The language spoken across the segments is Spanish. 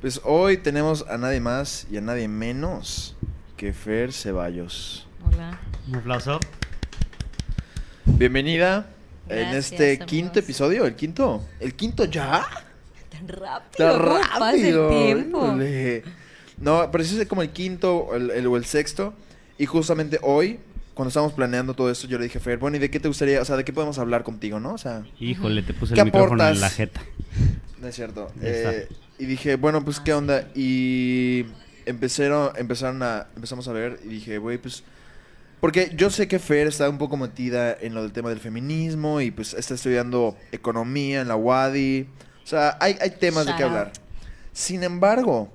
Pues hoy tenemos a nadie más y a nadie menos que Fer Ceballos. Hola. Un aplauso. Bienvenida en este amigos. quinto episodio, el quinto. ¿El quinto ya? Tan rápido. ¿cómo pasa el rápido. tiempo? No, pero sí es como el quinto o el, el- o el sexto. Y justamente hoy, cuando estábamos planeando todo esto, yo le dije a Fer, bueno, ¿y de qué te gustaría, o sea, de qué podemos hablar contigo, no? O sea, Híjole, te puse ¿Qué el micrófono en la jeta. no es cierto. Ya está. Eh, y dije, bueno, pues, ¿qué onda? Y empezaron, empezaron a, empezamos a ver y dije, güey, pues... Porque yo sé que Fer está un poco metida en lo del tema del feminismo y pues está estudiando economía en la UADI. O sea, hay, hay temas de qué hablar. Sin embargo,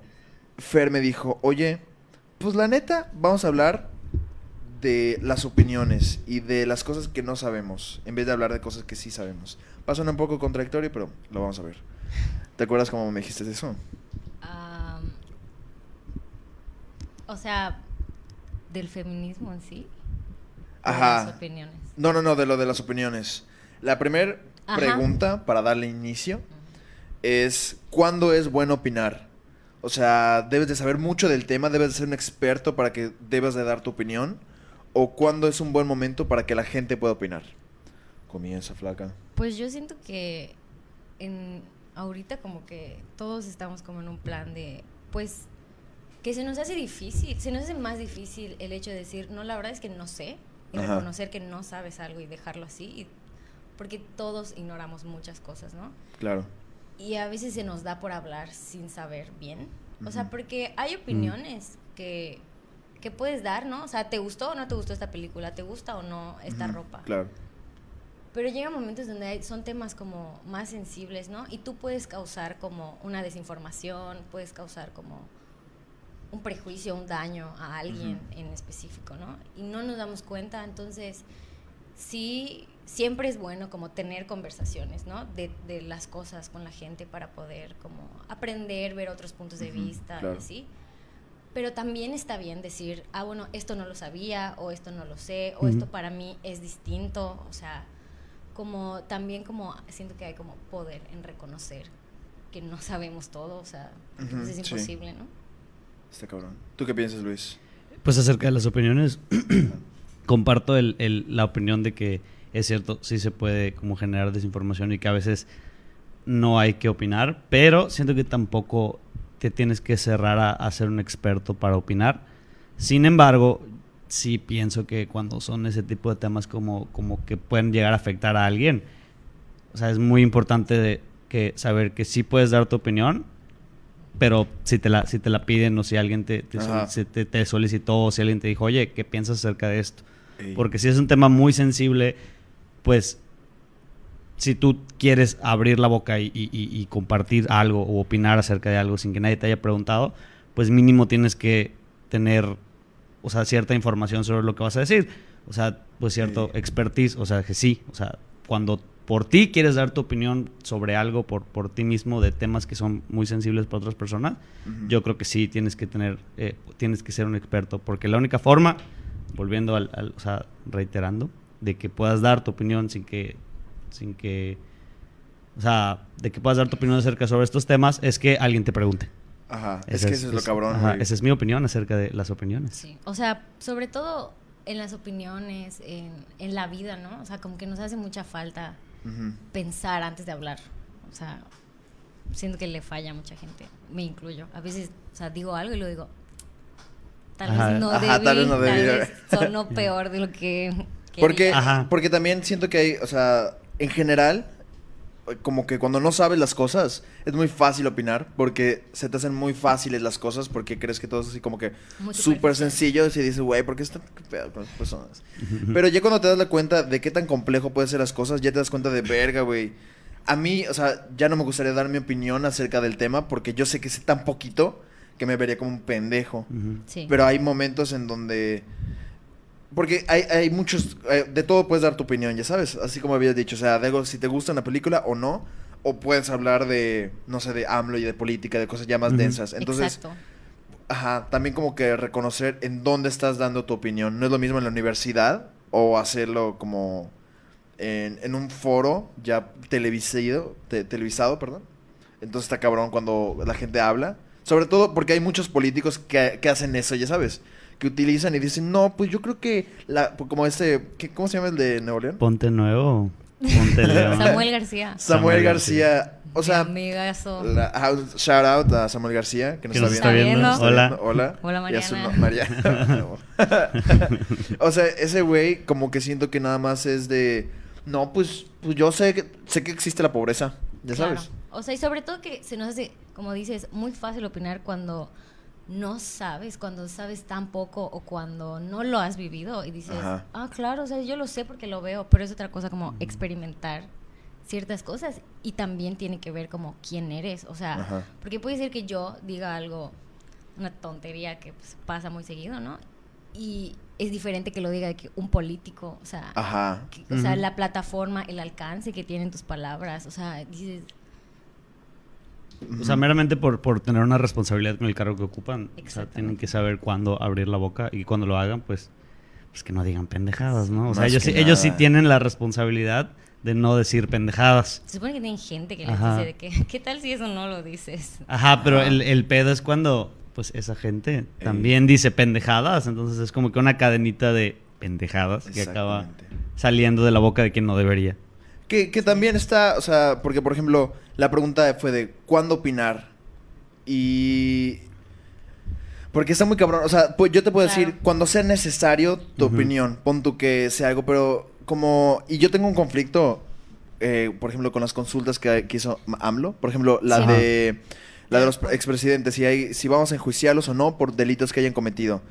Fer me dijo, oye, pues la neta, vamos a hablar de las opiniones y de las cosas que no sabemos, en vez de hablar de cosas que sí sabemos. Pasa un poco contradictorio, pero lo vamos a ver. ¿Te acuerdas cómo me dijiste eso? O sea, del feminismo en sí. o de Ajá. Las opiniones. No, no, no, de lo de las opiniones. La primera Ajá. pregunta para darle inicio es ¿cuándo es bueno opinar? O sea, debes de saber mucho del tema, debes de ser un experto para que debas de dar tu opinión o cuándo es un buen momento para que la gente pueda opinar. Comienza, flaca. Pues yo siento que en ahorita como que todos estamos como en un plan de, pues, que se nos hace difícil, se nos hace más difícil el hecho de decir, no, la verdad es que no sé, y Ajá. reconocer que no sabes algo y dejarlo así, y- porque todos ignoramos muchas cosas, ¿no? Claro. Y a veces se nos da por hablar sin saber bien. O sea, porque hay opiniones que, que puedes dar, ¿no? O sea, ¿te gustó o no te gustó esta película? ¿Te gusta o no esta ropa? Claro. Pero llegan momentos donde hay- son temas como más sensibles, ¿no? Y tú puedes causar como una desinformación, puedes causar como un prejuicio, un daño a alguien en específico, ¿no? Y no nos damos cuenta, entonces sí, siempre es bueno como tener conversaciones, ¿no? De, de las cosas con la gente para poder como aprender, ver otros puntos de vista claro. y así. Pero también está bien decir, ah, bueno, esto no lo sabía, o esto no lo sé, o esto para mí es distinto, o sea, como también como siento que hay como poder en reconocer que no sabemos todo, o sea, Ujú, pues, es sí. imposible, ¿no? Está cabrón. ¿Tú qué piensas, Luis? Pues acerca de las opiniones, comparto el- el- la opinión de que es cierto, sí se puede como generar desinformación y que a veces no hay que opinar, pero siento que tampoco te tienes que cerrar a, a ser un experto para opinar. Sin embargo, sí pienso que cuando son ese tipo de temas como, como que pueden llegar a afectar a alguien, o sea, es muy importante de- que saber que sí puedes dar tu opinión, pero si te la, si te la piden o si alguien te, te, te- te solicitó o si alguien te dijo, oye, ¿qué piensas acerca de esto? Ey. Porque si es un tema muy sensible, pues si tú quieres abrir la boca y- y- y compartir algo o opinar acerca de algo sin que nadie te haya preguntado, pues mínimo tienes que tener, o sea, cierta información sobre lo que vas a decir. O sea, pues cierto Sí. expertise, o sea, que sí, o sea, cuando por ti quieres dar tu opinión sobre algo por, por ti mismo de temas que son muy sensibles para otras personas, yo creo que sí tienes que tener, eh, tienes que ser un experto, porque la única forma, volviendo al, al- o sea, reiterando, de que puedas dar tu opinión sin que, sin que, o sea, de que puedas dar tu opinión acerca sobre estos temas es que alguien te pregunte. Ajá. Es que eso es lo cabrón, ajá, esa es mi opinión acerca de las opiniones. Sí. O sea, sobre todo en las opiniones, en, en la vida, ¿no? O sea, como que nos hace mucha falta pensar antes de hablar. O sea, siento que le falla a mucha gente, me incluyo. A veces, o sea, digo algo y lo digo. Tal Ajá. vez no Ajá, debí, tal vez no debí. vez sonó peor de lo que Porque, quería. Ajá. porque también siento que hay, o sea, en general, como que cuando no sabes las cosas, es muy fácil opinar, porque se te hacen muy fáciles las cosas, porque crees que todo es así como que súper sencillo, y dices, güey, ¿por qué está pedo con las personas? Pero ya cuando te das la cuenta de qué tan complejo pueden ser las cosas, ya te das cuenta de verga, güey. A mí, o sea, ya no me gustaría dar mi opinión acerca del tema, porque yo sé que sé tan poquito que me vería como un pendejo. Sí. Pero hay momentos en donde... Porque hay, hay muchos... eh, de todo puedes dar tu opinión, ya sabes. Así como habías dicho. O sea, de algo, si te gusta una película o no. O puedes hablar de, no sé, de AMLO y de política, de cosas ya más densas. Entonces, Exacto. ajá, también como que reconocer en dónde estás dando tu opinión. No es lo mismo en la universidad o hacerlo como en, en un foro ya televisado, te- televisado, perdón. Entonces está cabrón cuando la gente habla. Sobre todo porque hay muchos políticos que, que hacen eso, ya sabes. Que utilizan y dicen, no, pues yo creo que, la, como este, ¿qué- ¿cómo se llama el de Nuevo León? Ponte nuevo. Ponte león. Samuel García. Samuel Samuel García. O sea, amigazo. la- ah, shout out a Samuel García, que nos está está viendo. viendo. Nos está Hola. viendo. Hola. Hola, Y a su Mariana. no- Mariana. o sea, ese güey como que siento que nada más es de... No, pues, pues yo sé que, sé que existe la pobreza, ya Claro. sabes. O sea, y sobre todo que se nos hace, como dices, muy fácil opinar cuando no sabes, cuando sabes tan poco o cuando no lo has vivido y dices, Ajá. ah, claro, o sea, yo lo sé porque lo veo, pero es otra cosa como experimentar ciertas cosas y también tiene que ver como quién eres, o sea, Ajá. porque puede ser que yo diga algo, una tontería que pues, pasa muy seguido, ¿no? Y es diferente que lo diga de que un político, o sea, Ajá. que- o sea, la plataforma, el alcance que tienen tus palabras, o sea, dices, O sea, meramente por, por tener una responsabilidad con el cargo que ocupan. O sea, tienen que saber cuándo abrir la boca y cuando lo hagan, pues, pues que no digan pendejadas, ¿no? O sea, Más ellos, que sí, ellos sí tienen la responsabilidad de no decir pendejadas. se supone que tienen gente que les Ajá. dice de que, ¿qué tal si eso no lo dices? Ajá, pero Ajá. el, el pedo es cuando, pues, esa gente también dice pendejadas. Entonces es como que una cadenita de pendejadas que acaba Exactamente. saliendo de la boca de quien no debería. Que, que también está, o sea, porque por ejemplo, la pregunta fue de ¿cuándo opinar? Y... Porque está muy cabrón, o sea, pues yo te puedo Claro. decir cuando sea necesario tu opinión, pon tú que sea algo, pero como... Y yo tengo un conflicto, eh, por ejemplo, con las consultas que, que hizo AMLO, por ejemplo, la Sí. de... La de los expresidentes, si, hay, si vamos a enjuiciarlos o no por delitos que hayan cometido.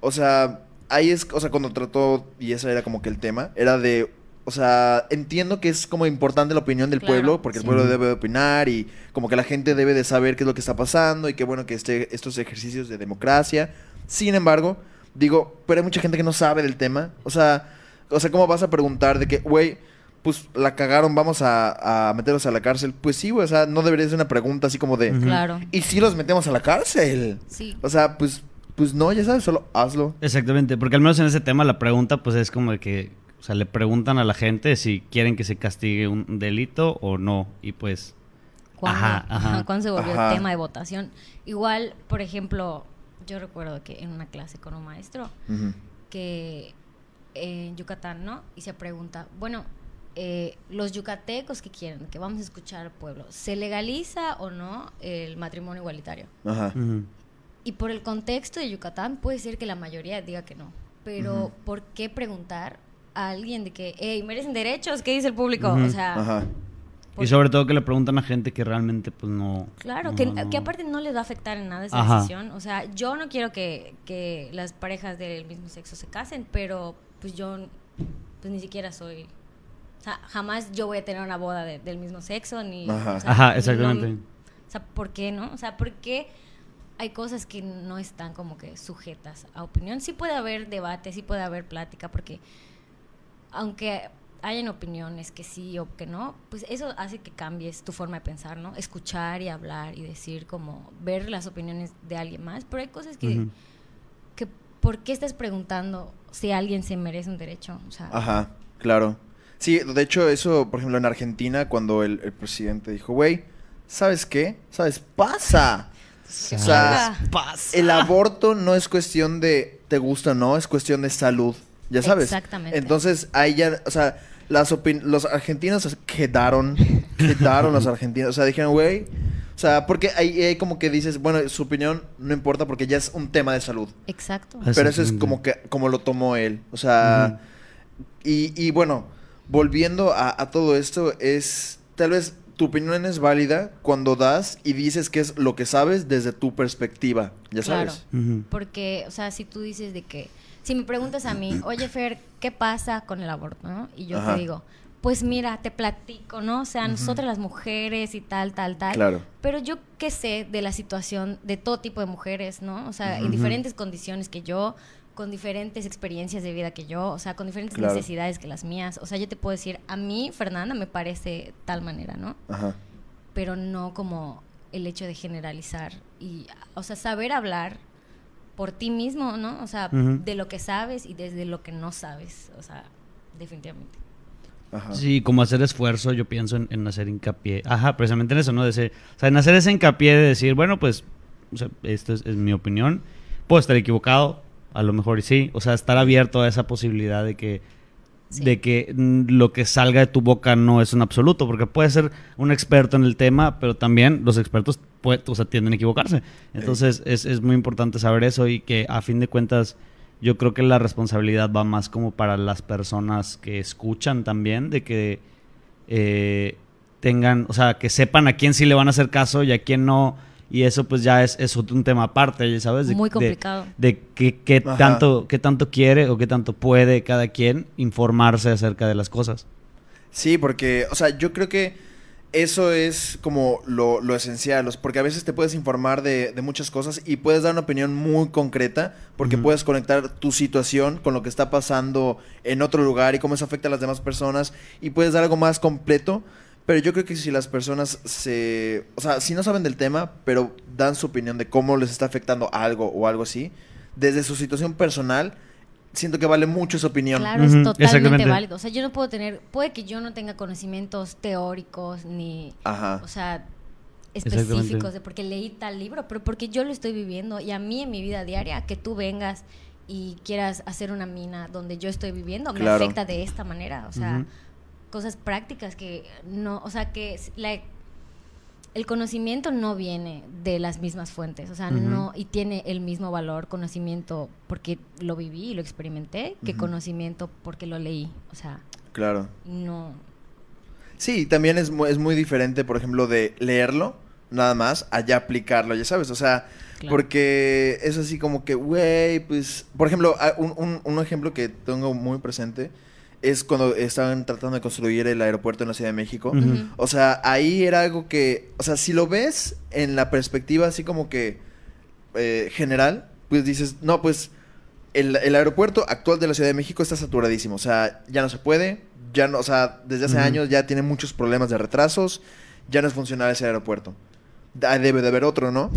O sea, ahí es, o sea, cuando trató, y ese era como que el tema, era de, o sea, entiendo que es como importante la opinión del Claro, pueblo, porque el pueblo debe de opinar y como que la gente debe de saber qué es lo que está pasando y qué bueno que esté estos ejercicios de democracia. Sin embargo, digo, pero hay mucha gente que no sabe del tema. O sea, o sea, ¿cómo vas a preguntar de que, güey, pues la cagaron, vamos a, a meterlos a la cárcel? Pues sí, güey, o sea, no debería ser una pregunta así como de. Claro. ¿y si los metemos a la cárcel? Sí. O sea, pues, pues no, ya sabes, solo hazlo. Exactamente, porque al menos en ese tema la pregunta pues es como de que, o sea, le preguntan a la gente si quieren que se castigue un delito o no, y pues... ¿Cuándo, Ajá, ajá. ¿cuándo se volvió Ajá. tema de votación? Igual, por ejemplo, yo recuerdo que en una clase con un maestro que en Yucatán, ¿no? Y se pregunta, bueno, eh, los yucatecos que quieren, que vamos a escuchar al pueblo, ¿se legaliza o no el matrimonio igualitario? Ajá. Y por el contexto de Yucatán puede ser que la mayoría diga que no. Pero. ¿por qué preguntar a alguien de que, hey, merecen derechos? ¿Qué dice el público? O sea, Ajá. Y sobre todo que le preguntan a gente que realmente pues no... claro, no- que, no- que aparte no les va a afectar en nada esa Ajá. decisión. O sea, yo no quiero que, que las parejas del mismo sexo se casen, pero pues yo pues ni siquiera soy... O sea, jamás yo voy a tener una boda de- del mismo sexo, ni... Ajá. o sea, Ajá, ni exactamente. no- o sea, ¿por qué no? O sea, ¿por qué hay cosas que no están como que sujetas a opinión? Sí puede haber debate, sí puede haber plática, porque aunque hayan opiniones que sí o que no, pues eso hace que cambies tu forma de pensar, ¿no? Escuchar y hablar y decir como ver las opiniones de alguien más, pero hay cosas que, que ¿por qué estás preguntando si alguien se merece un derecho? O sea, Ajá, claro. Sí, de hecho, eso, por ejemplo, en Argentina, cuando el, el presidente dijo, güey, ¿sabes qué? ¿Sabes? ¡Pasa! O sea, Pasa. el aborto no es cuestión de te gusta o no, es cuestión de salud, ya sabes. Exactamente. Entonces, ahí ya, o sea, las opin- los argentinos quedaron, quedaron los argentinos, o sea, dijeron, güey, o sea, porque ahí, ahí como que dices, bueno, su opinión no importa porque ya es un tema de salud. Exacto. Es- Pero eso es como que como lo tomó él. O sea, y, y bueno, volviendo a, a todo esto, es tal vez tu opinión es válida cuando das y dices que es lo que sabes desde tu perspectiva, ya Claro. sabes. Porque, o sea, si tú dices de que, si me preguntas a mí, oye Fer, ¿qué pasa con el aborto? ¿no? Y yo Ajá. te digo, pues mira, te platico, ¿no? O sea, nosotras las mujeres y tal, tal, tal. Claro. Pero yo qué sé de la situación de todo tipo de mujeres, ¿no? O sea, en Ujú. diferentes condiciones que yo, con diferentes experiencias de vida que yo, o sea, con diferentes Claro. necesidades que las mías. O sea, yo te puedo decir, a mí, Fernanda, me parece tal manera, ¿no? Ajá. pero no como el hecho de generalizar y, o sea, saber hablar por ti mismo, ¿no? O sea, de lo que sabes y desde lo que no sabes, o sea, definitivamente. Ajá. Sí, como hacer esfuerzo, yo pienso en, en hacer hincapié. Ajá, precisamente en eso, ¿no? De ser- o sea, en hacer ese hincapié de decir, bueno, pues o sea, esto es, es mi opinión. Puedo estar equivocado, a lo mejor sí. O sea, estar abierto a esa posibilidad de que, Sí. de que mm, lo que salga de tu boca no es un absoluto, porque puedes ser un experto en el tema, pero también los expertos pue- o sea, tienden a equivocarse. Entonces es, es muy importante saber eso y que a fin de cuentas yo creo que la responsabilidad va más como para las personas que escuchan también, de que eh, tengan, o sea, que sepan a quién sí le van a hacer caso y a quién no. Y eso pues ya es, es un tema aparte, ya ¿sabes? De- Muy complicado. de qué, tanto, qué tanto quiere o qué tanto puede cada quien informarse acerca de las cosas. Sí, porque, o sea, yo creo que eso es como lo, lo esencial, porque a veces te puedes informar de, de muchas cosas y puedes dar una opinión muy concreta, porque puedes conectar tu situación con lo que está pasando en otro lugar y cómo eso afecta a las demás personas y puedes dar algo más completo. Pero yo creo que si las personas se... O sea, si no saben del tema, pero dan su opinión de cómo les está afectando algo o algo así, desde su situación personal, siento que vale mucho esa opinión. Claro, es totalmente válido. O sea, yo no puedo tener, puede que yo no tenga conocimientos teóricos ni, Ajá. o sea, específicos de porque leí tal libro, pero porque yo lo estoy viviendo y a mí en mi vida diaria que tú vengas y quieras hacer una mina donde yo estoy viviendo me Claro. afecta de esta manera, o sea. Cosas prácticas que no, o sea, que la- el conocimiento no viene de las mismas fuentes, o sea, no y tiene el mismo valor conocimiento porque lo viví y lo experimenté que conocimiento porque lo leí, o sea, Claro. no Sí, también es, es muy diferente, por ejemplo, de leerlo, nada más, a ya aplicarlo, ya sabes, o sea, Claro. porque es así como que, güey, pues, por ejemplo, un, un- un ejemplo que tengo muy presente es cuando estaban tratando de construir el aeropuerto en la Ciudad de México. O sea, ahí era algo que, o sea, si lo ves en la perspectiva así como que eh, general, pues dices, no, pues el, el aeropuerto actual de la Ciudad de México está saturadísimo, o sea, ya no se puede, ya no, o sea, desde hace años ya tiene muchos problemas de retrasos, ya no es funcional ese aeropuerto. Debe de haber otro, ¿no?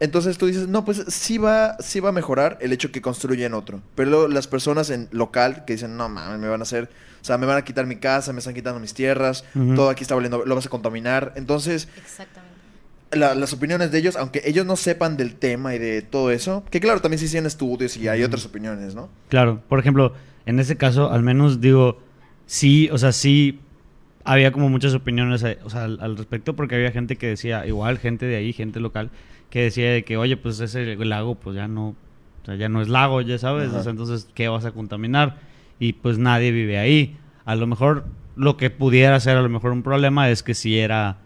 Entonces tú dices, no, pues sí va, sí va a mejorar el hecho que construyen otro. Pero luego las personas en local que dicen, no mames, me van a hacer, o sea, me van a quitar mi casa, me están quitando mis tierras, todo aquí está valiendo, lo vas a contaminar. Entonces, exactamente. la- las opiniones de ellos, aunque ellos no sepan del tema y de todo eso, que claro, también sí hacen estudios y hay otras opiniones, ¿no? Claro, por ejemplo, en ese caso, al menos digo, sí, o sea, sí había como muchas opiniones eh, o sea, al, al respecto, porque había gente que decía, igual gente de ahí, gente local, que decía de que, oye, pues ese lago, pues ya no, o sea, ya no es lago, ya sabes, Ajá. o sea, entonces, ¿qué vas a contaminar? Y pues nadie vive ahí. A lo mejor lo que pudiera ser a lo mejor un problema es que si era,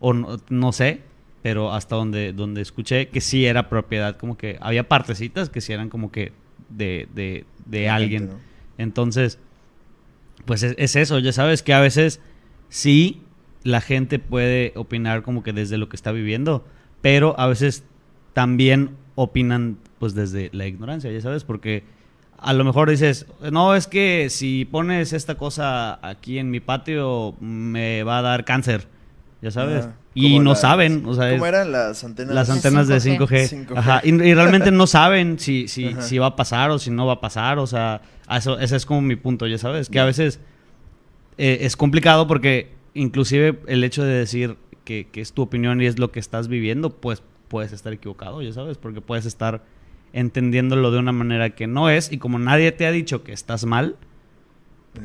o no, no sé, pero hasta donde, donde escuché que sí era propiedad, como que había partecitas que sí eran como que de, de, de alguien. Entonces, pues es, es eso, ya sabes que a veces sí la gente puede opinar como que desde lo que está viviendo, pero a veces también opinan pues desde la ignorancia, ya sabes, porque a lo mejor dices, no, es que si pones esta cosa aquí en mi patio me va a dar cáncer, ya sabes, Ajá. y no las- saben, o sea, ¿Cómo eran las antenas? las antenas de 5G. 5G. 5G. Ajá, y, y realmente no saben si, si, Ajá. si va a pasar o si no va a pasar. O sea, a eso, ese es como mi punto, ya sabes. Que a veces eh, es complicado porque inclusive el hecho de decir que, que es tu opinión y es lo que estás viviendo, pues puedes estar equivocado, ya sabes. Porque puedes estar entendiéndolo de una manera que no es. Y como nadie te ha dicho que estás mal,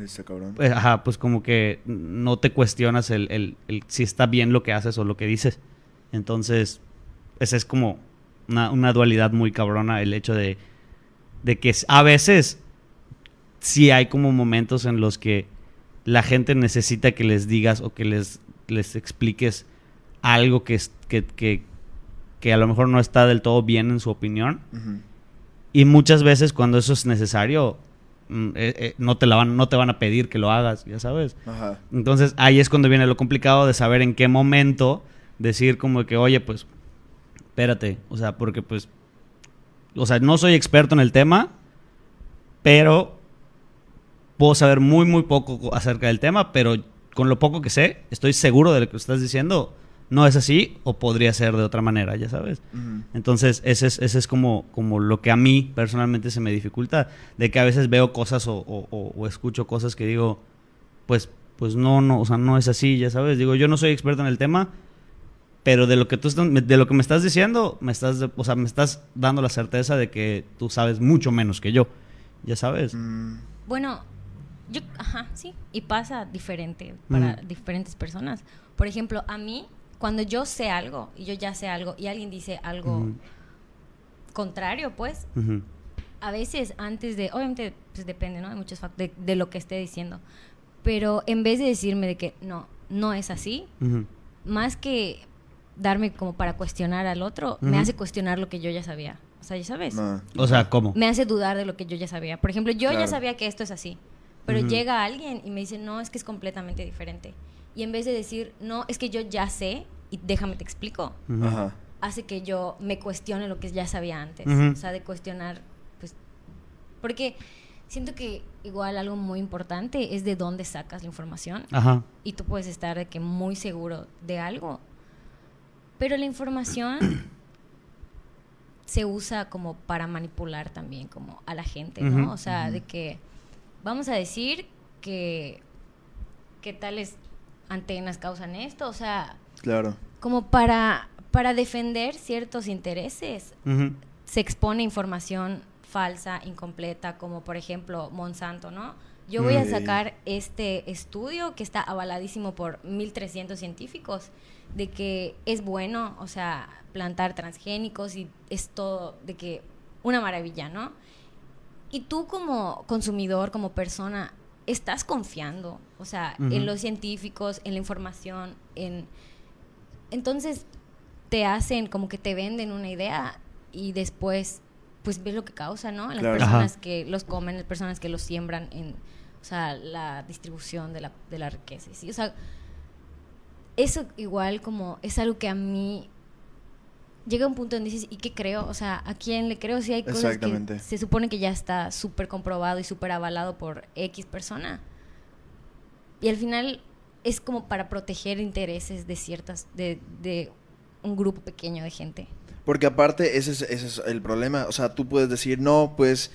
Este cabrón. pues, ajá, pues como que no te cuestionas el, el- el si está bien lo que haces o lo que dices. Entonces, esa es como una, una dualidad muy cabrona, el hecho de, de que a veces sí hay como momentos en los que la gente necesita que les digas o que les, les expliques algo que, que, que, que a lo mejor no está del todo bien en su opinión. Y muchas veces cuando eso es necesario, eh, eh, no, te la van, no te van a pedir que lo hagas, ya sabes. Ajá. Entonces ahí es cuando viene lo complicado de saber en qué momento decir como que, oye, pues, espérate, o sea, porque pues, o sea, no soy experto en el tema, pero puedo saber muy, muy poco acerca del tema, pero con lo poco que sé, estoy seguro de lo que estás diciendo, no es así o podría ser de otra manera, ya sabes. Ujú. Entonces, ese es, ese es como, como lo que a mí personalmente se me dificulta, de que a veces veo cosas o, o- o- o escucho cosas que digo, pues, pues no, no, o sea, no es así, ya sabes. Digo, yo no soy experto en el tema, Pero de lo que tú estás- de lo que me estás diciendo, me estás, o sea, me estás dando la certeza de que tú sabes mucho menos que yo. Ya sabes. Mm, Bueno, yo, ajá, sí, y pasa diferente para Ujú. diferentes personas. Por ejemplo, a mí, cuando yo sé algo, y yo ya sé algo, y alguien dice algo Ujú. contrario, pues, Ujú. a veces antes de, obviamente, pues depende, ¿no? De muchos factores, de, de lo que esté diciendo. Pero en vez de decirme de que no, no es así, Ujú. más que darme como para cuestionar al otro, me hace cuestionar lo que yo ya sabía. O sea, ya sabes. no. O sea, ¿cómo? me hace dudar de lo que yo ya sabía. Por ejemplo, yo ya Claro. sabía que esto es así, pero llega alguien y me dice, no, es que es completamente diferente. Y en vez de decir, no, es que yo ya sé y déjame te explico, hace que yo me cuestione lo que ya sabía antes. O sea, de cuestionar, pues, porque siento que igual algo muy importante es de dónde sacas la información Ajá. y tú puedes estar de que muy seguro de algo. Pero la información se usa como para manipular también como a la gente, ¿no? O sea, de que vamos a decir que que tales antenas causan esto, o sea, Claro. como para para defender ciertos intereses se expone información falsa, incompleta, como por ejemplo Monsanto, ¿no? Yo voy a sacar este estudio que está avaladísimo por 1300 científicos de que es bueno, o sea, plantar transgénicos y es todo de que una maravilla, ¿no? Y tú como consumidor, como persona, estás confiando, o sea, en los científicos, en la información, en entonces te hacen como que te venden una idea y después pues ves lo que causa, ¿no? En las Claro. personas Ajá. que los comen, las personas que los siembran en, o sea, la distribución de la, de la riqueza. ¿sí? O sea, eso igual como es algo que a mí llega un punto donde dices, ¿y qué creo? O sea, ¿a quién le creo? Si hay cosas que se supone que ya está súper comprobado y súper avalado por X persona. Y al final es como para proteger intereses de ciertas, de, de un grupo pequeño de gente. Porque aparte, ese es, ese es el problema. O sea, tú puedes decir, no, pues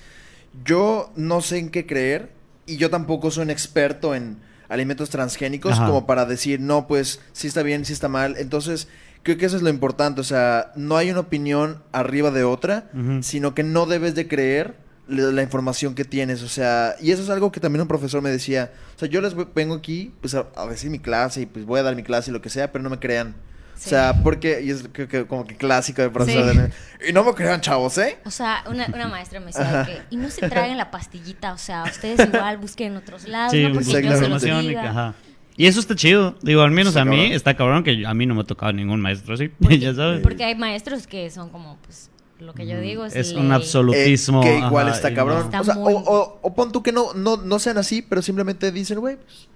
yo no sé en qué creer y yo tampoco soy un experto en alimentos transgénicos Ajá. como para decir, no, pues sí está bien, sí está mal. Entonces, creo que eso es lo importante. O sea, no hay una opinión arriba de otra, sino que no debes de creer la, la información que tienes. O sea, y eso es algo que también un profesor me decía. O sea, yo les voy- vengo aquí, pues a, a decir mi clase y pues voy a dar mi clase y lo que sea, pero no me crean. O sea, porque, y es que como que clásico de profesor. Sí. de- Y no me crean, chavos, ¿eh? O sea, una, una maestra me decía de que, y no se traguen la pastillita, o sea, ustedes igual busquen en otros lados, Sí, ¿no? Porque no se los diga. ajá. Y eso está chido. Digo, al menos Está a mí cabrón. está cabrón que a mí no me ha tocado ningún maestro así. ya sabes. Porque hay maestros que son como, pues, lo que yo digo es, Es ley. un absolutismo. Eh, que igual ajá, está cabrón. Está o, sea, muy- o, o- o pon tú que no, no, no sean así, pero simplemente dicen, güey, pues,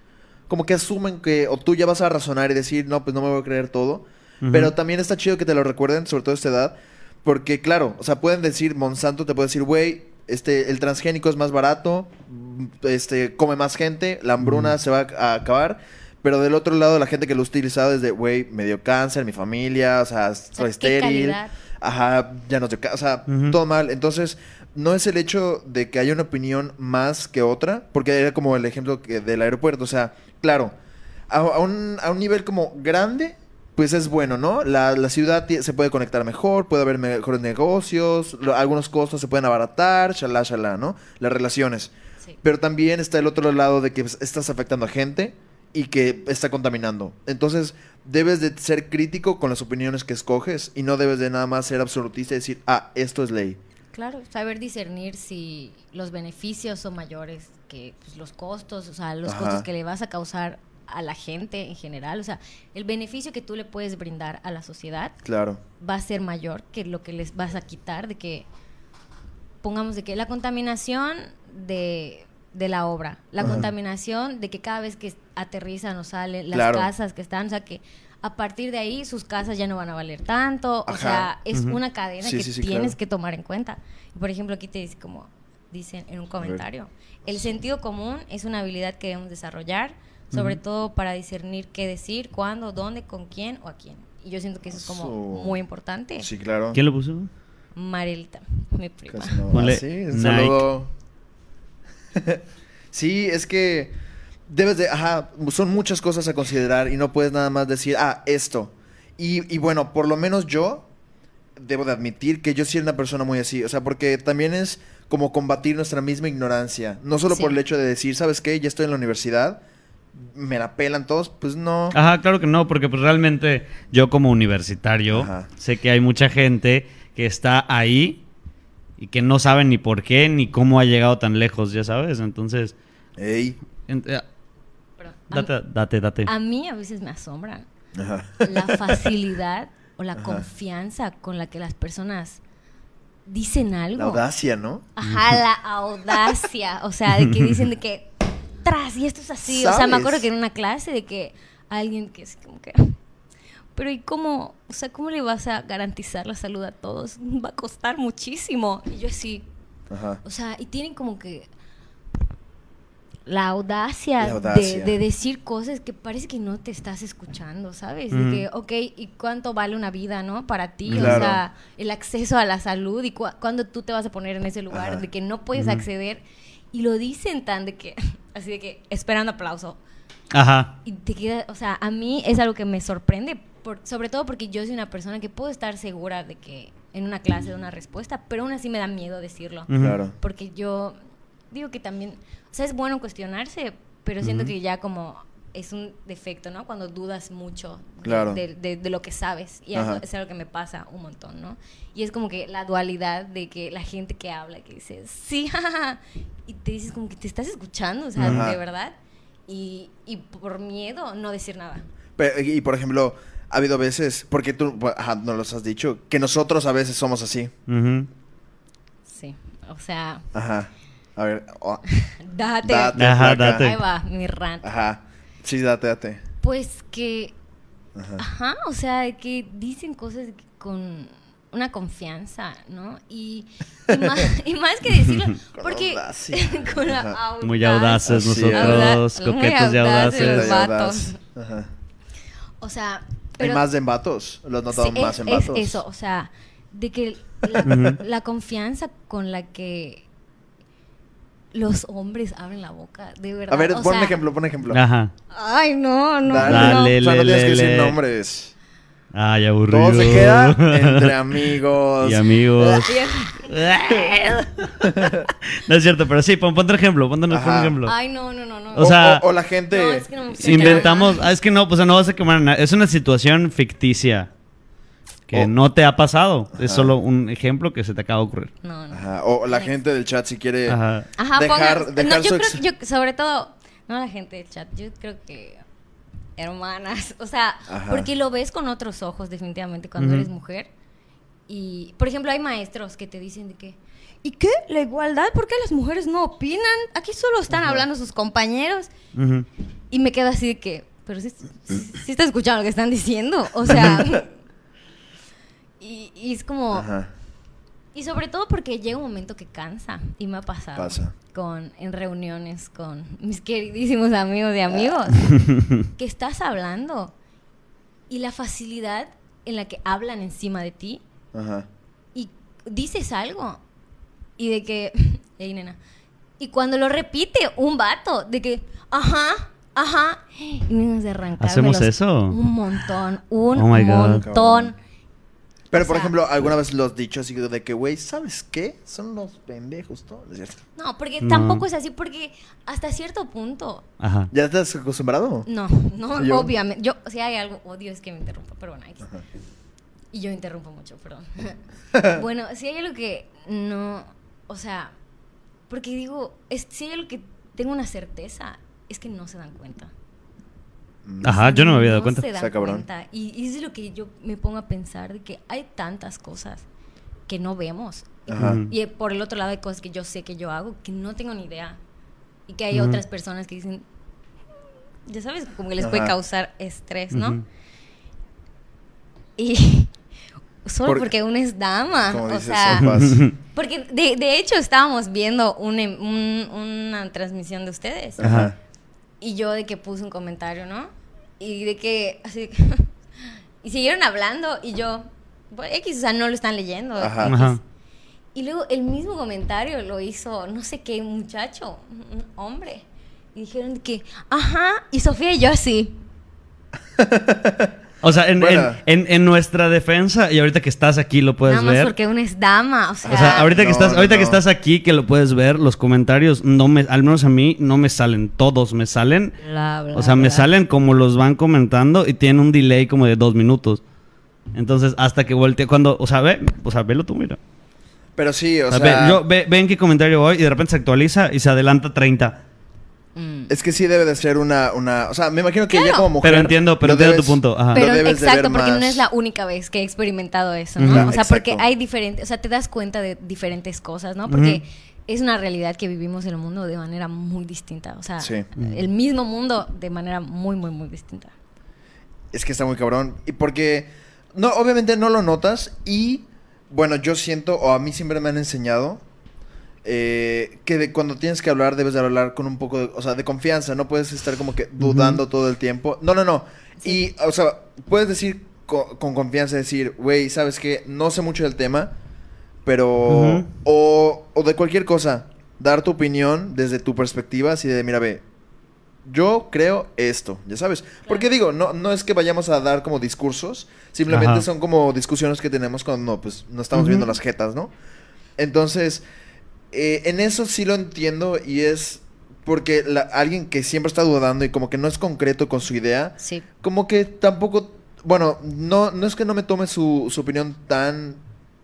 como que asumen que, o tú ya vas a razonar y decir, no, pues no me voy a creer todo. Pero también está chido que te lo recuerden, sobre todo a esta edad, porque claro, o sea, pueden decir, Monsanto te puede decir, güey, este, el transgénico es más barato, mm, este, come más gente, la hambruna se va a acabar. Pero del otro lado, la gente que lo ha utilizado es de, güey, me dio cáncer, mi familia, o sea, O soy sea, ¿qué estéril. calidad? Ajá, ya no te... ca- O sea, todo mal. Entonces, no es el hecho de que haya una opinión más que otra, porque era como el ejemplo que del aeropuerto. O sea, claro, a, a un, a un nivel como grande, pues es bueno, ¿no? La, la ciudad se puede conectar mejor, puede haber mejores negocios, lo- algunos costos se pueden abaratar, shalá, shalá, ¿no? Las relaciones. Sí. Pero también está el otro lado de que estás afectando a gente y que está contaminando. Entonces, debes de ser crítico con las opiniones que escoges y no debes de nada más ser absolutista y decir, ah, esto es ley. Claro, saber discernir si los beneficios son mayores que pues, los costos, o sea, los Ajá. costos que le vas a causar a la gente en general, o sea, el beneficio que tú le puedes brindar a la sociedad Claro. va a ser mayor que lo que les vas a quitar de que pongamos de que la contaminación de, de la obra, la Ajá. contaminación de que cada vez que aterrizan o salen las Claro. casas que están, o sea que a partir de ahí sus casas ya no van a valer tanto, o sea, es una cadena Sí, que sí, sí, tienes claro. que tomar en cuenta. Por ejemplo, aquí te dice como dicen en un comentario, el sentido común es una habilidad que debemos desarrollar, sobre todo para discernir qué decir, cuándo, dónde, con quién o a quién. Y yo siento que eso es como muy importante. Sí, claro. ¿Quién lo puso? Marielita, mi prima. Ah, sí, saludo. sí, es que debes de, ajá, son muchas cosas a considerar y no puedes nada más decir, ah, esto. Y, y bueno, por lo menos yo debo de admitir que yo sí era una persona muy así. O sea, porque también es como combatir nuestra misma ignorancia. No solo Sí. por el hecho de decir, ¿sabes qué? Ya estoy en la universidad, me la pelan todos. Pues no. Ajá, claro que no, porque pues realmente yo como universitario Ajá. sé que hay mucha gente que está ahí y que no sabe ni por qué ni cómo ha llegado tan lejos, ya sabes. Entonces, Ey. eh, date, date, date. A mí a veces me asombran Ajá. la facilidad o la Ajá. confianza con la que las personas dicen algo. La audacia, ¿no? Ajá, la audacia. O sea, de que dicen de que tras y esto es así. O sea, me acuerdo que en una clase de que alguien que es como que. Pero ¿y cómo? O sea, ¿cómo le vas a garantizar la salud a todos? Va a costar muchísimo. Y yo así. Ajá. O sea, y tienen como que la audacia, La audacia. De, de decir cosas que parece que no te estás escuchando, ¿sabes? De que, ok, ¿y cuánto vale una vida, no? Para ti, Claro. o sea, el acceso a la salud y cu- cuándo tú te vas a poner en ese lugar Ajá. de que no puedes acceder. Y lo dicen tan de que, así de que, esperando aplauso. Ajá. Y te queda, o sea, a mí es algo que me sorprende, por- sobre todo porque yo soy una persona que puedo estar segura de que en una clase de una respuesta, pero aún así me da miedo decirlo. Claro. Porque yo digo que también, o sea, es bueno cuestionarse, pero siento Ujú. que ya como es un defecto, ¿no? Cuando dudas mucho de, Claro. de, de- de lo que sabes. Y eso es algo que me pasa un montón, ¿no? Y es como que la dualidad de que la gente que habla, que dice, sí, jajaja, y te dices como que te estás escuchando, o sea, Ajá. de verdad. Y, y por miedo no decir nada. Pero, y por ejemplo, ha habido veces, porque tú ajá, nos los has dicho, que nosotros a veces somos así. Sí, o sea, Ajá. A ver. oh, date. date. Ajá, date. Ahí va, mi rant. Ajá. Sí, date, date. Pues que Ajá. Ajá, o sea, que dicen cosas con una confianza, ¿no? Y, y, más, y más que decirlo, Con porque con audacia. Muy audaces nosotros. Muy coquetos y audaces. audaces. Los vatos. audaz. Ajá. O sea, Hay pero más de en vatos. Lo has notado sí, más es, en es eso, o sea, de que la, la confianza con la que los hombres abren la boca, de verdad. A ver, o pon un sea, ejemplo, pon un ejemplo. Ajá. Ay, no, no, Dale. no. Dale. O sea, no tienes que decir nombres. Ay, aburrido. Todo se queda entre amigos. y amigos. No es cierto, pero sí, pon, ponte un ejemplo, ponte un, ejemplo. Ay, no, no, no, no. O sea, o, o la gente. No, es que no me Si inventamos, ah, es que no, pues no vas a quemar nada. Es una situación ficticia que no te ha pasado. Es solo un ejemplo que se te acaba de ocurrir. No, no. Ajá, O la gente del chat si quiere Ajá. Ajá, dejar, dejar no, yo su creo, yo, sobre todo, no la gente del chat, yo creo que hermanas, o sea, Ajá. porque lo ves con otros ojos definitivamente cuando eres mujer. Y, por ejemplo, hay maestros que te dicen de que, ¿y qué? ¿La igualdad? ¿Por qué las mujeres no opinan? Aquí solo están hablando sus compañeros. Y me quedo así de que, pero sí, sí, sí está escuchando lo que están diciendo, o sea... y, y es como... Ajá. Y sobre todo porque llega un momento que cansa y me ha pasado Pasa. Con en reuniones con mis queridísimos amigos de amigos que estás hablando y la facilidad en la que hablan encima de ti Ajá. y dices algo y de que nena y cuando lo repite un vato de que ajá ajá y me de arrancarme ¿Hacemos los- eso? un montón un Oh my God. montón Pero, O por sea- ejemplo, ¿alguna vez lo has dicho así de que, güey, ¿sabes qué? Son unos pendejos todos. ¿Es cierto? No, porque No. tampoco es así, porque hasta cierto punto. Ajá. ¿Ya te has acostumbrado? No, no, ¿Yo? obviamente. Yo, si hay algo, odio es que me interrumpa, pero bueno. Y yo interrumpo mucho, perdón. bueno, si hay algo que no. O sea, porque digo, es, si hay algo que tengo una certeza, es que no se dan cuenta. Ajá, yo no me había dado No cuenta. se dan Está cabrón. cuenta. Y, y es lo que yo me pongo a pensar, de que hay tantas cosas que no vemos. Ajá. Y eh, por el otro lado hay cosas que yo sé que yo hago que no tengo ni idea. Y que hay Ujú. otras personas que dicen, ya sabes, como que les puede Ajá. causar estrés, ¿no? Y solo Por- porque una es dama. Como o dices, sea, porque de, de hecho estábamos viendo un em- un- una transmisión de ustedes. Ajá. Y yo de que puse un comentario, ¿no? Y de que, así, y siguieron hablando y yo, pues, X, o sea, no lo están leyendo. Ajá. Ajá. Y luego el mismo comentario lo hizo no sé qué muchacho, un hombre. Y dijeron que, ajá, y Sofía y yo así. O sea, en, Bueno. en, en- en nuestra defensa, y ahorita que estás aquí lo puedes Nada más ver. porque una es dama, o sea, O sea, ahorita que estás, no, ahorita que estás aquí, que lo puedes ver, los comentarios no me, al menos a mí, no me salen. Todos me salen. bla, bla, O sea, me salen como los van comentando y tienen un delay como de dos minutos. Entonces, hasta que voltee, cuando, o sea, ve, o sea, velo tú, mira. Pero sí, o O sea, sea, ve, yo, ve, ve en qué comentario voy y de repente se actualiza y se adelanta 30. Mm. es que sí debe de ser una, una, o sea, me imagino que ya Claro. como mujer. Pero entiendo, pero entiendo tu punto. Ajá. Pero exacto, porque no es la única vez que he experimentado eso, ¿no? O sea, porque hay diferentes, o sea, te das cuenta de diferentes cosas, ¿no? Porque es una realidad que vivimos en el mundo de manera muy distinta, o sea, Sí. el mismo mundo de manera muy, muy, muy distinta. Es que está muy cabrón. Y porque, no, obviamente no lo notas. Y, bueno, yo siento, o a mí siempre me han enseñado, eh, que de cuando tienes que hablar, debes de hablar con un poco de, o sea, de confianza. No puedes estar como que dudando todo el tiempo. No, no, no. Y, o sea, puedes decir co- con confianza, decir, güey, ¿sabes qué? No sé mucho del tema, pero... Ujú. o, o de cualquier cosa. Dar tu opinión desde tu perspectiva, así de, mira, ve, yo creo esto, ya sabes. Porque digo, no, no es que vayamos a dar como discursos, simplemente Ajá. son como discusiones que tenemos cuando pues, no estamos Ujú. viendo las jetas, ¿no? Entonces, eh, en eso sí lo entiendo y es porque la- alguien que siempre está dudando y como que no es concreto con su idea, Sí. como que tampoco, bueno, no, no es que no me tome su, su opinión tan,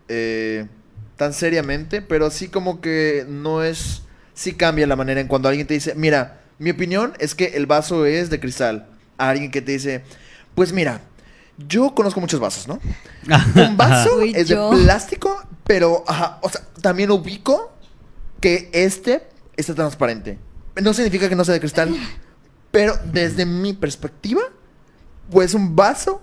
eh, tan seriamente, pero sí como que no es, sí cambia la manera en cuando alguien te dice, mira, mi opinión es que el vaso es de cristal. A alguien que te dice, pues mira, yo conozco muchos vasos, ¿no? Un vaso Uy, es yo. de plástico, pero, ajá, o sea, también ubico que este está transparente. No significa que no sea de cristal, pero desde mi perspectiva, pues un vaso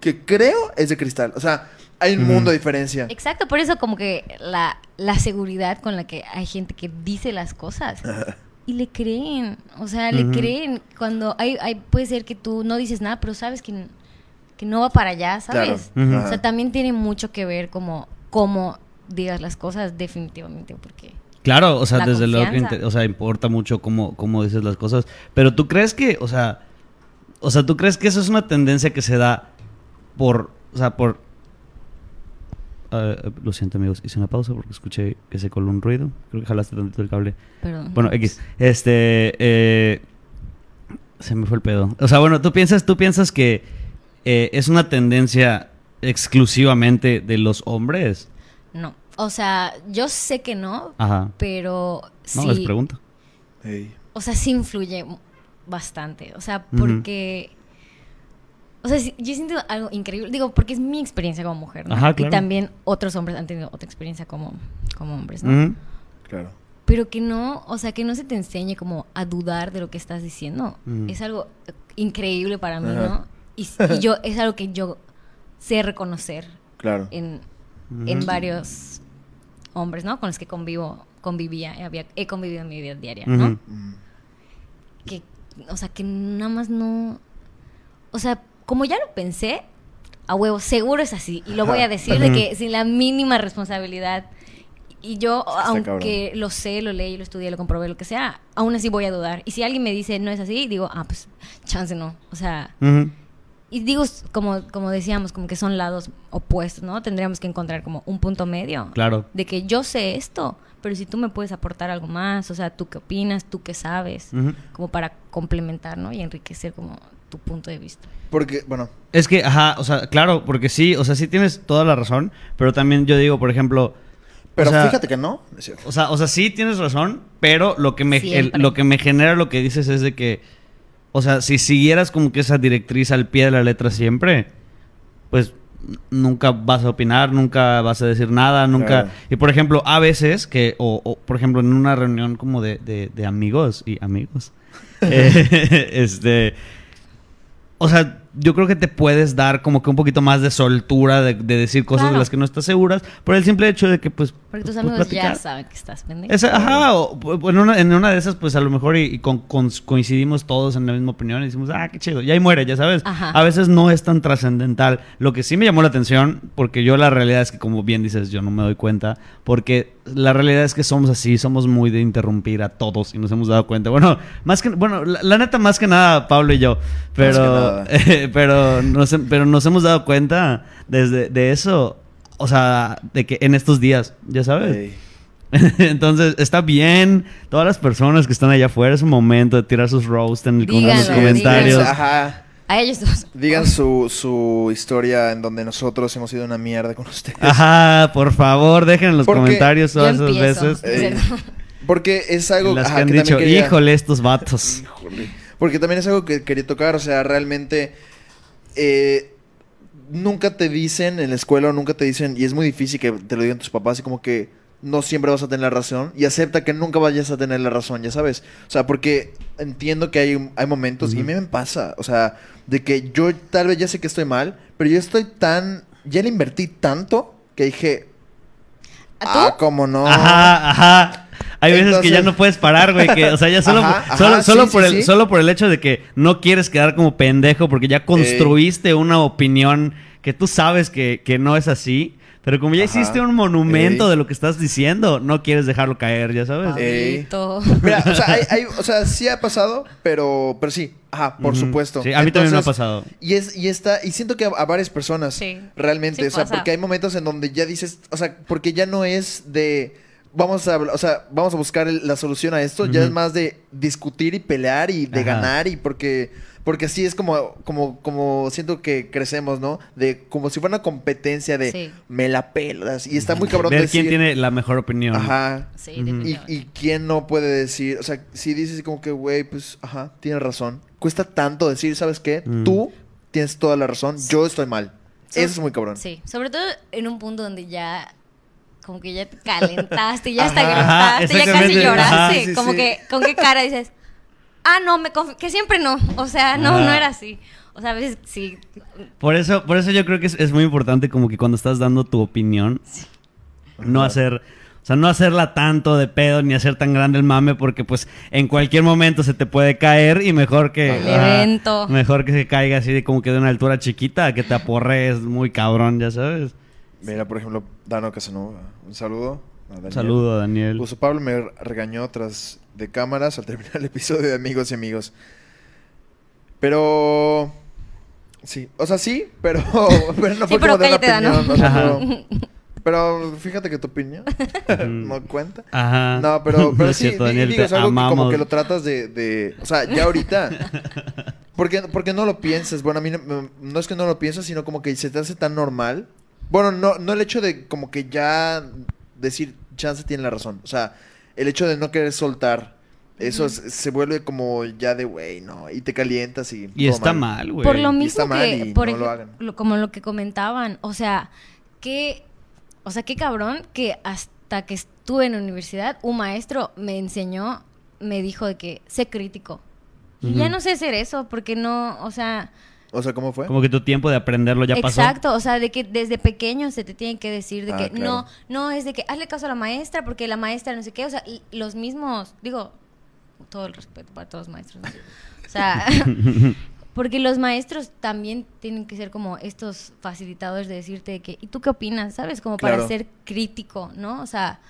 que creo es de cristal. O sea, hay un mundo de diferencia. Exacto, por eso como que la, la seguridad con la que hay gente que dice las cosas y le creen, o sea, le creen cuando hay, hay puede ser que tú no dices nada, pero sabes que, que no va para allá, ¿sabes? Claro. O sea, también tiene mucho que ver como cómo digas las cosas definitivamente, porque Claro, o sea, La desde luego que o sea, importa mucho cómo, cómo dices las cosas. Pero tú crees que, o sea, o sea, tú crees que eso es una tendencia que se da por, o sea, por... Eh, lo siento amigos, hice una pausa porque escuché que se coló un ruido. Creo que jalaste tantito el cable. perdón. Bueno, X. Este, eh, se me fue el pedo. O sea, bueno, tú piensas, tú piensas que eh, es una tendencia exclusivamente de los hombres. No, o sea, yo sé que no, Ajá. pero No, sí. les pregunto. O sea, sí influye bastante. O sea, porque. O sea, sí- yo siento algo increíble. Digo, porque es mi experiencia como mujer, ¿no? Ajá, claro. Y también otros hombres han tenido otra experiencia como, como hombres, ¿no? Claro. Pero que no, o sea, que no se te enseñe como a dudar de lo que estás diciendo. Es algo increíble para mí, Ajá. ¿no? Y, y yo, es algo que yo sé reconocer Claro. en, en varios hombres, ¿no? Con los que convivo, convivía, había, he convivido en mi vida diaria. ¿no? Que, o sea, que nada más no, o sea, como ya lo pensé, a huevo, seguro es así, y lo voy a decir de que sin la mínima responsabilidad, y yo, está aunque lo sé, lo leí, lo estudié, lo comprobé, lo que sea, aún así voy a dudar, y si alguien me dice no es así, digo, ah, pues, chance no, o sea. Y digo, como, como decíamos, como que son lados opuestos, ¿no? Tendríamos que encontrar como un punto medio. Claro. De que yo sé esto, pero si tú me puedes aportar algo más, o sea, tú qué opinas, tú qué sabes, como para complementar, ¿no? Y enriquecer como tu punto de vista. Porque, bueno, Es que, ajá, o sea, claro, porque sí, o sea, sí tienes toda la razón, pero también yo digo, por ejemplo, pero o sea, fíjate que no. Es cierto. O sea, o sea, sí tienes razón, pero lo que me el- lo que me genera lo que dices es de que o sea, si siguieras como que esa directriz al pie de la letra siempre, pues nunca vas a opinar, nunca vas a decir nada, nunca... Claro. Y por ejemplo, a veces que, o, o, por ejemplo, en una reunión como de, de- de amigos y amigos, eh, este... O sea, yo creo que te puedes dar como que un poquito más de soltura de, de decir cosas de las que no estás seguras por el simple hecho de que, pues... Porque tus pues, amigos ya saben que estás pendejo. Esa- ajá, o, o en, una, en una de esas, pues a lo mejor y, y con- con- coincidimos todos en la misma opinión y decimos, ah, qué chido, y ahí muere, ya sabes. Ajá. A veces no es tan trascendental. Lo que sí me llamó la atención, porque yo la realidad es que, como bien dices, yo no me doy cuenta, porque la realidad es que somos así, somos muy de interrumpir a todos y nos hemos dado cuenta. Bueno, más que, bueno, la, la neta, más que nada, Pablo y yo, que pero nada. pero, nos, pero nos hemos dado cuenta desde de eso, o sea, de que en estos días, ya sabes. Ey. Entonces, está bien. Todas las personas que están allá afuera, es un momento de tirar sus roast en, en los Díganlo, comentarios. díganlo. Ajá. A ellos dos. Digan su, su historia en donde nosotros hemos sido una mierda con ustedes. Ajá, por favor, dejen en los Porque comentarios todas esas veces. Ey. Porque es algo Las ajá, que han que dicho, quería- híjole, estos vatos. Híjole. Porque también es algo que quería tocar, o sea, realmente eh, nunca te dicen en la escuela o nunca te dicen, y es muy difícil que te lo digan tus papás, y como que no siempre vas a tener la razón, y acepta que nunca vayas a tener la razón, ya sabes. O sea, porque entiendo que hay, hay momentos, y a mí me pasa, o sea, de que yo tal vez ya sé que estoy mal, pero yo estoy tan, ya le invertí tanto que dije, ¿A ah, cómo no. Ajá, ajá. Hay veces que ya no puedes parar, güey, que, o sea, ya solo, Ajá, ajá, solo, solo sí, por sí, el, sí. solo por el hecho de que no quieres quedar como pendejo porque ya construiste una opinión que tú sabes que, que no es así, pero como ya Ajá. hiciste un monumento Ey. de lo que estás diciendo, no quieres dejarlo caer, ya sabes. Mira, o sea, hay- hay- o sea, sí ha pasado, pero, pero sí, ajá, por supuesto. Sí, a mí también me ha pasado. Y es, y está, y siento que a, a varias personas, Sí. realmente, Sí o sea, pasa. porque hay momentos en donde ya dices, o sea, porque ya no es de, vamos a, o sea, vamos a buscar el- la solución a esto, ya es más de discutir y pelear y de Ajá. ganar y porque, porque así es como, como, como siento que crecemos, ¿no? De, como si fuera una competencia de, Sí. me la pelas, y está muy cabrón Ver decir, quién tiene la mejor opinión. ajá, Sí, Ujú. y, definitivamente. y quién no puede decir, o sea, si dices como que, güey, pues, ajá, tienes razón. Cuesta tanto decir, ¿sabes qué? Mm. Tú tienes toda la razón, yo estoy mal. So- Eso es muy cabrón. Sí, sobre todo en un punto donde ya como que ya te calentaste, ya hasta gritaste, ya casi lloraste, Ajá. Sí, como sí. que con qué cara dices, "Ah, no, me que siempre no." O sea, no, Ajá. no era así. O sea, a veces sí. Por eso, por eso yo creo que es, es muy importante como que cuando estás dando tu opinión, no hacer, o sea, no hacerla tanto de pedo ni hacer tan grande el mame porque pues en cualquier momento se te puede caer y mejor que El evento. mejor que se caiga así de como que de una altura chiquita, que te aporres muy cabrón, ya sabes. Mira, por ejemplo, Dano Casanova. Un saludo. a Daniel. Saludo, Daniel. Puso Pablo me regañó tras de cámaras al terminar el episodio de Amigos y Amigos. Pero... Sí, o sea, sí, pero, pero no Sí, fue pero como de una opinión. o sea, Ajá. pero, pero fíjate que tu opinión no cuenta. Ajá. No, pero, pero es sí, cierto, Daniel, digo, te es algo que como que lo tratas de, de- o sea, ya ahorita. Porque, porque no lo pienses. Bueno, a mí no, no es que no lo pienses, sino como que se te hace tan normal. Bueno, no, no el hecho de como que ya decir chance tiene la razón. O sea, el hecho de no querer soltar. Eso es- se vuelve como ya de güey, no. Y te calientas y. Y está mal, güey. Por lo Y mismo que, y por no lo ej- hagan. lo- como lo que comentaban, o sea, que, o sea, qué cabrón que hasta que estuve en la universidad, un maestro me enseñó, me dijo de que sé crítico. Y ya no sé hacer eso, porque no, o sea, O sea, ¿cómo fue? Como que tu tiempo de aprenderlo ya pasó. exacto, o sea, de que desde pequeño se te tiene que decir de Ah, que claro. no, no es de que hazle caso a la maestra, porque la maestra no sé qué, o sea, y los mismos, digo, todo el respeto para todos los maestros, ¿no? o sea, Porque los maestros también tienen que ser como estos facilitadores de decirte que, ¿y tú qué opinas? ¿Sabes? Como para Claro. ser crítico, ¿no? O sea,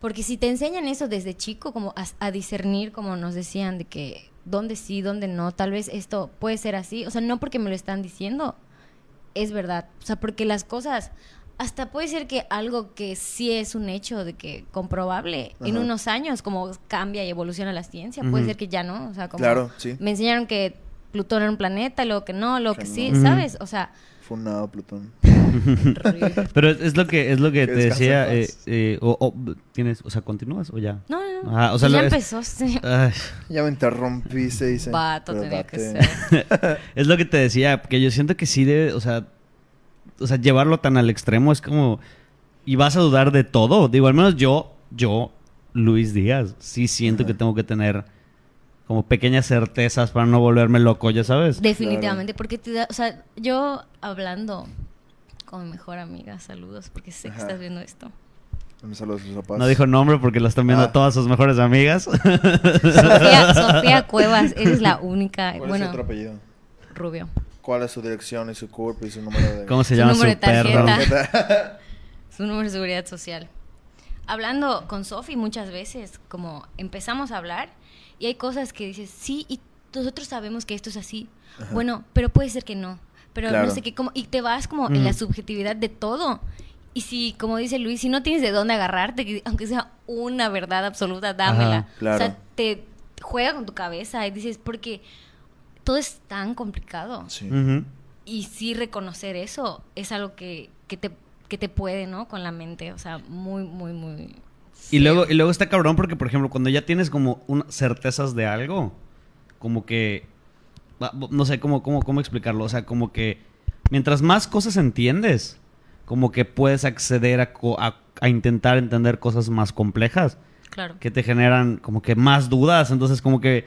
porque si te enseñan eso desde chico, como a, a discernir, como nos decían, de que dónde sí, dónde no, tal vez esto puede ser así. O sea, no porque me lo están diciendo, es verdad. O sea, porque las cosas, hasta puede ser que algo que sí es un hecho de que comprobable, en unos años, como cambia y evoluciona la ciencia, puede ser que ya no. O sea, como Claro, sí. me enseñaron que Plutón era un planeta, luego que no, luego que, Que sí, no. ¿sabes? O sea, Funado, Plutón. Pero es, es lo que es lo que Que te decía. eh, eh, o, o- tienes, o sea, continúas o ya. no, no, no. Ajá, o sea, ya lo- es- empezó, sí. Ay, Ya me interrumpiste. Vato tenía que date. ser. es lo que te decía, que yo siento que sí debe, o sea, o sea, llevarlo tan al extremo es como y vas a dudar de todo. Digo, al menos yo, yo, Luis Díaz, sí siento Ajá. que tengo que tener como pequeñas certezas para no volverme loco, ya sabes. Definitivamente, porque te da, o sea, yo hablando con mi mejor amiga, saludos, porque sé que estás viendo esto. Un saludo a sus papás. No dijo nombre porque lo están viendo Ah. todas sus mejores amigas. Sofía, Sofía Cuevas, eres la única, ¿Cuál es bueno, su otro apellido? rubio. ¿Cuál es su dirección y su cuerpo y su número de... ¿Cómo se Su llama su de perro? Su número de seguridad social. Hablando con Sofi muchas veces, como empezamos a hablar y hay cosas que dices sí y nosotros sabemos que esto es así. Ajá. Bueno, pero puede ser que no. Pero Claro. no sé qué, como, y te vas como en la subjetividad de todo. Y si, como dice Luis, si no tienes de dónde agarrarte, que aunque sea una verdad absoluta, dámela. Ajá, claro. O sea, te juega con tu cabeza y dices, porque todo es tan complicado. Sí. Y sí reconocer eso es algo que, que, te, que te puede, ¿no? Con la mente. O sea, muy, muy, muy... Y luego, y luego está cabrón porque, por ejemplo, cuando ya tienes como un- certezas de algo, como que... va- No sé cómo, cómo, cómo explicarlo. O sea, como que mientras más cosas entiendes, como que puedes acceder a, co- a- a intentar entender cosas más complejas Claro. que te generan como que más dudas. Entonces, como que...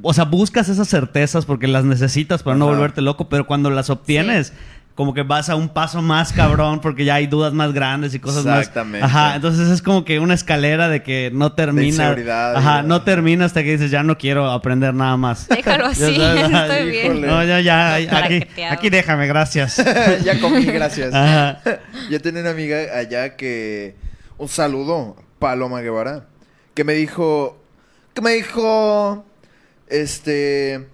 O sea, buscas esas certezas porque las necesitas para no Ajá. volverte loco, pero cuando las obtienes... Como que vas a un paso más cabrón porque ya hay dudas más grandes y cosas más. Exactamente. Ajá, entonces es como que una escalera de que no termina. Ajá, no termina hasta que dices, ya no quiero aprender nada más. Déjalo así, sabes, estoy bien. híjole. No, ya, ya, aquí déjame, gracias. ya comí, gracias. Ajá. Yo tenía una amiga allá que. Un saludo, Paloma Guevara. Que me dijo. Que me dijo. Este.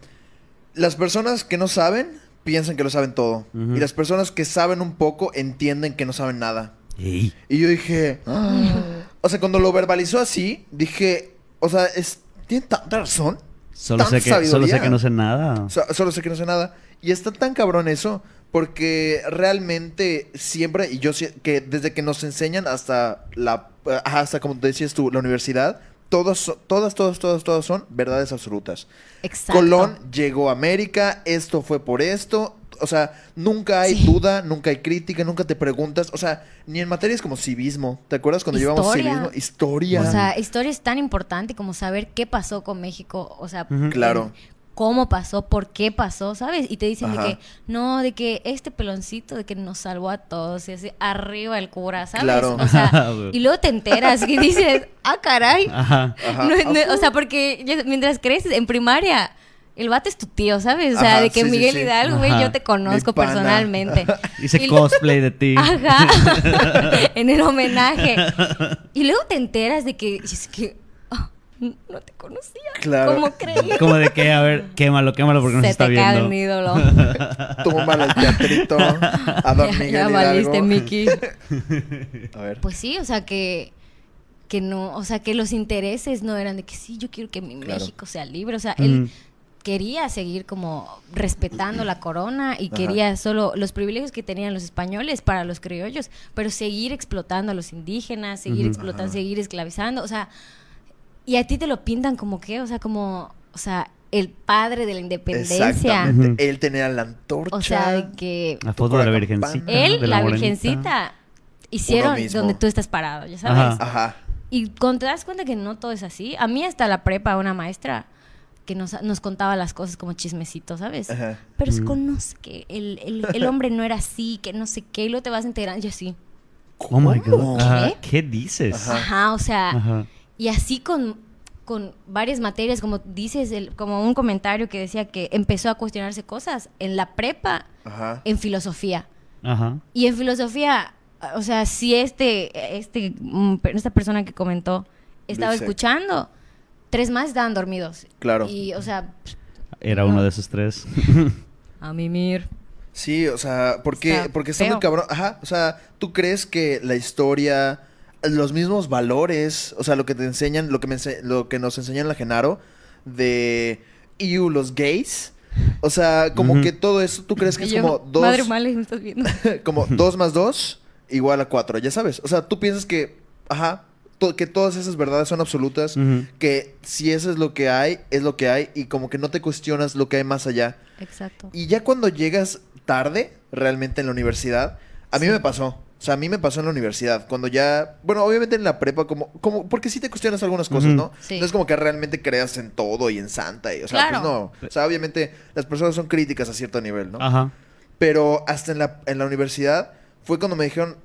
Las personas que no saben piensan que lo saben todo. Y las personas que saben un poco entienden que no saben nada. Ey. Y yo dije. "Ah". O sea, cuando lo verbalizó así, dije. O sea, es, tiene tanta razón. Solo, sé Tanta que, solo sé que no sé nada. So- solo sé que no sé nada. Y está tan cabrón eso, porque realmente siempre, y yo sé que desde que nos enseñan hasta la, hasta como decías tú, la universidad, todas, so- todas, todas, todas, todas son verdades absolutas. Exacto. Colón llegó a América, esto fue por esto. O sea, nunca hay Sí. duda, nunca hay crítica, nunca te preguntas. O sea, ni en materias como civismo. ¿Te acuerdas cuando llevamos civismo? Historia. O sea, historia es tan importante como saber qué pasó con México, o sea. Claro. Cómo pasó, por qué pasó, ¿sabes? Y te dicen Ajá. de que, no, de que este peloncito, de que nos salvó a todos, y así, arriba el cura, ¿sabes? Claro. O sea, y luego te enteras y dices, ah, caray. Ajá. Ajá. No, no, o sea, porque ya- mientras creces en primaria, el vato es tu tío, ¿sabes? O sea, Ajá, de que sí, sí, Miguel sí. Hidalgo, güey, yo te conozco personalmente. Hice Y- cosplay de ti. Ajá. en el homenaje. Y luego te enteras de que, es que ah, no te conocía. Claro. ¿Cómo creí? Como de que, a ver, quémalo, quémalo porque no se Se está te cae viendo. un ídolo. Tómala el teatrito a Don ya, Miguel ya Hidalgo. valiste, Mickey. A ver. Pues sí, o sea que que no, o sea que los intereses no eran de que sí, yo quiero que mi Claro. México sea libre, o sea, él quería seguir como respetando la corona y Ajá. quería solo los privilegios que tenían los españoles para los criollos, pero seguir explotando a los indígenas, seguir explotando, Ajá. seguir esclavizando, o sea, y a ti te lo pintan como que, o sea, como, o sea, el padre de la independencia. Exactamente. Ujú. Él tenía la antorcha. O sea, de que La foto de la la virgencita. él, de la, morenita. virgencita, hicieron donde tú estás parado, ya sabes. Ajá. Ajá. Y cuando te das cuenta que no todo es así, a mí hasta la prepa una maestra que nos, nos contaba las cosas como chismecito, ¿sabes? Ajá. Pero se Mm. conoce que el, el, el hombre no era así, que no sé qué, y luego te vas enterando y así. Oh my ¿Cómo? god. Ajá. ¿Qué? ¿Qué dices? Ajá. Ajá, o sea, Ajá. Y así con, con varias materias, como dices, el- como un comentario que decía que empezó a cuestionarse cosas en la prepa, Ajá. en filosofía. Ajá. Y en filosofía, o sea, si este, este, mm, esta persona que comentó estaba escuchando, tres más estaban dormidos. Claro. Y, o sea, Era No. uno de esos tres. a mimir. Sí, o sea, porque, Está porque está feo. muy cabrón. Ajá, o sea, ¿tú crees que la historia, los mismos valores, o sea, lo que te enseñan, lo que, me ense- lo que nos enseñan la Genaro de EU, los gays? O sea, como que todo eso, ¿tú crees que Y es yo, como dos, Madre mala, me estás viendo. como dos más dos igual a cuatro, ya sabes? O sea, tú piensas que, ajá, to- que todas esas verdades son absolutas, que si eso es lo que hay, es lo que hay, y como que no te cuestionas lo que hay más allá. Exacto. Y ya cuando llegas tarde, realmente en la universidad, a mí Sí. me pasó. O sea, a mí me pasó en la universidad. Cuando ya. Bueno, obviamente en la prepa, como. como porque sí te cuestionas algunas cosas. ¿no? Sí. No es como que realmente creas en todo y en Santa. Y, o sea, Claro. pues no. O sea, obviamente las personas son críticas a cierto nivel, ¿no? Ajá. Pero hasta en la, en la universidad fue cuando me dijeron.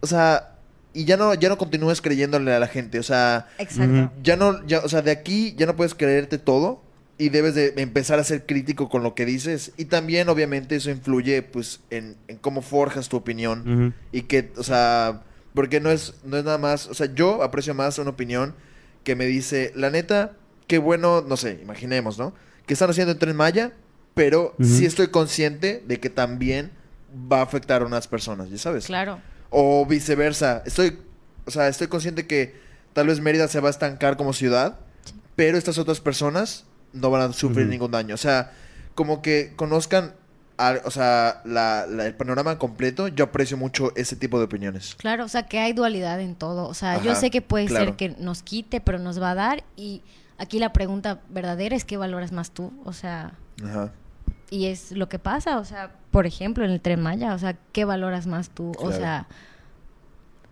O sea. Y ya no, ya no continúes creyéndole a la gente. O sea. Exacto. Ya no, ya, o sea, de aquí ya no puedes creerte todo y debes de empezar a ser crítico con lo que dices y también obviamente eso influye pues en, en cómo forjas tu opinión y que, o sea, porque no es, no es nada más, o sea, yo aprecio más una opinión que me dice, la neta, qué bueno, no sé, imaginemos, ¿no? que están haciendo en Tren Maya, pero sí estoy consciente de que también va a afectar a unas personas, ¿ya sabes? Claro. O viceversa. Estoy, o sea, estoy consciente que tal vez Mérida se va a estancar como ciudad, pero estas otras personas no van a sufrir ningún daño. O sea, como que conozcan, al- o sea, la- la- el panorama completo. Yo aprecio mucho ese tipo de opiniones. Claro, o sea, que hay dualidad en todo. O sea, yo sé que puede claro. ser que nos quite, pero nos va a dar. Y aquí la pregunta verdadera es qué valoras más tú. O sea, Ajá. y es lo que pasa. O sea, por ejemplo, en el Tren Maya, o sea, ¿qué valoras más tú? O sea,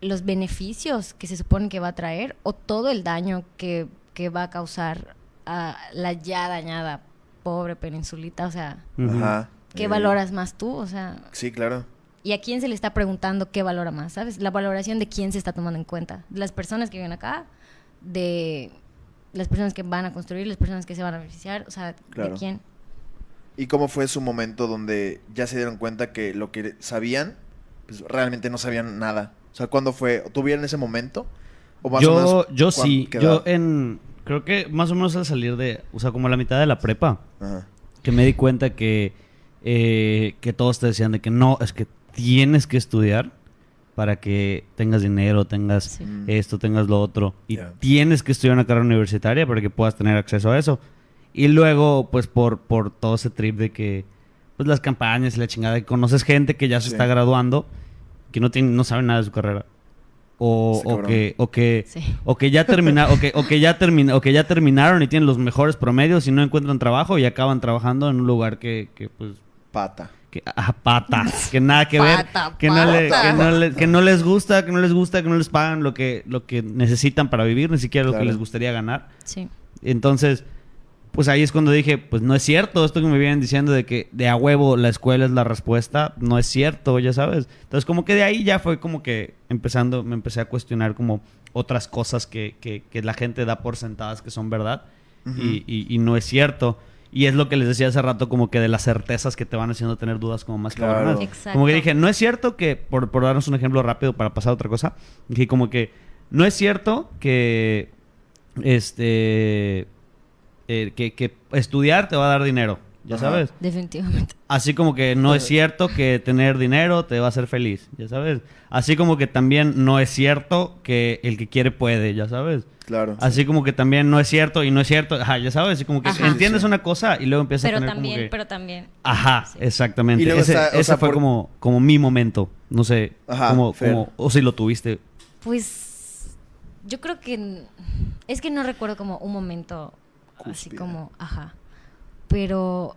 los beneficios que se supone que va a traer o todo el daño que, que va a causar a la ya dañada pobre peninsulita. O sea. Ajá. ¿qué Eh, valoras más tú? O sea, Sí, claro. ¿Y a quién se le está preguntando qué valora más? ¿Sabes? La valoración de quién se está tomando en cuenta. De las personas que viven acá, de las personas que van a construir, las personas que se van a beneficiar, o sea, Claro. ¿de quién? ¿Y cómo fue su momento donde ya se dieron cuenta que lo que sabían, pues realmente no sabían nada? O sea, ¿cuándo fue? ¿Tuvieron ese momento? ¿O más o Yo, menos yo sí, yo en, creo que más o menos al salir de, o sea, como a la mitad de la prepa, Ajá. que me di cuenta que, eh, que todos te decían de que no, es que tienes que estudiar para que tengas dinero, tengas Sí. Esto, tengas lo otro, y tienes que estudiar una carrera universitaria para que puedas tener acceso a eso. Y luego, pues por, por todo ese trip de que, pues las campañas y la chingada, que conoces gente que ya se Sí. está graduando, que no, tiene, no sabe nada de su carrera. O, que, o que, Sí. o que ya termina, o que, o que ya termina, o que ya terminaron y tienen los mejores promedios y no encuentran trabajo y acaban trabajando en un lugar que, que pues, Pata. que a patas, que nada que ver, Pata, que no, le- pata. que, no le- que no les gusta, que no les gusta, que no les pagan lo que, lo que necesitan para vivir, ni siquiera lo que les gustaría ganar. Sí. Entonces, pues ahí es cuando dije, pues no es cierto esto que me vienen diciendo de que de a huevo la escuela es la respuesta, no es cierto, ya sabes. Entonces como que de ahí ya fue como que empezando, me empecé a cuestionar como otras cosas que, que, que la gente da por sentadas que son verdad y, y- y no es cierto. Y es lo que les decía hace rato, como que de las certezas que te van haciendo tener dudas como más Claro. cabronas. Exacto. Como que dije, no es cierto que, por, por darnos un ejemplo rápido para pasar a otra cosa, dije como que no es cierto que, este, eh, que, que estudiar te va a dar dinero, ya Ajá. sabes. Definitivamente. Así como que no es cierto que tener dinero te va a hacer feliz, ya sabes. Así como que también no es cierto que el que quiere puede, ya sabes. Claro. Así como que también no es cierto y no es cierto, ajá, ya sabes, así como que Ajá. entiendes Sí. una cosa y luego empiezas Pero a tener también, como que... pero también. Ajá, Sí. exactamente. Y luego ese está, ese sea, fue por- como, como mi momento. No sé, Ajá, como, como, o si lo tuviste. Pues yo creo que es que no recuerdo como un momento así como, ajá. Pero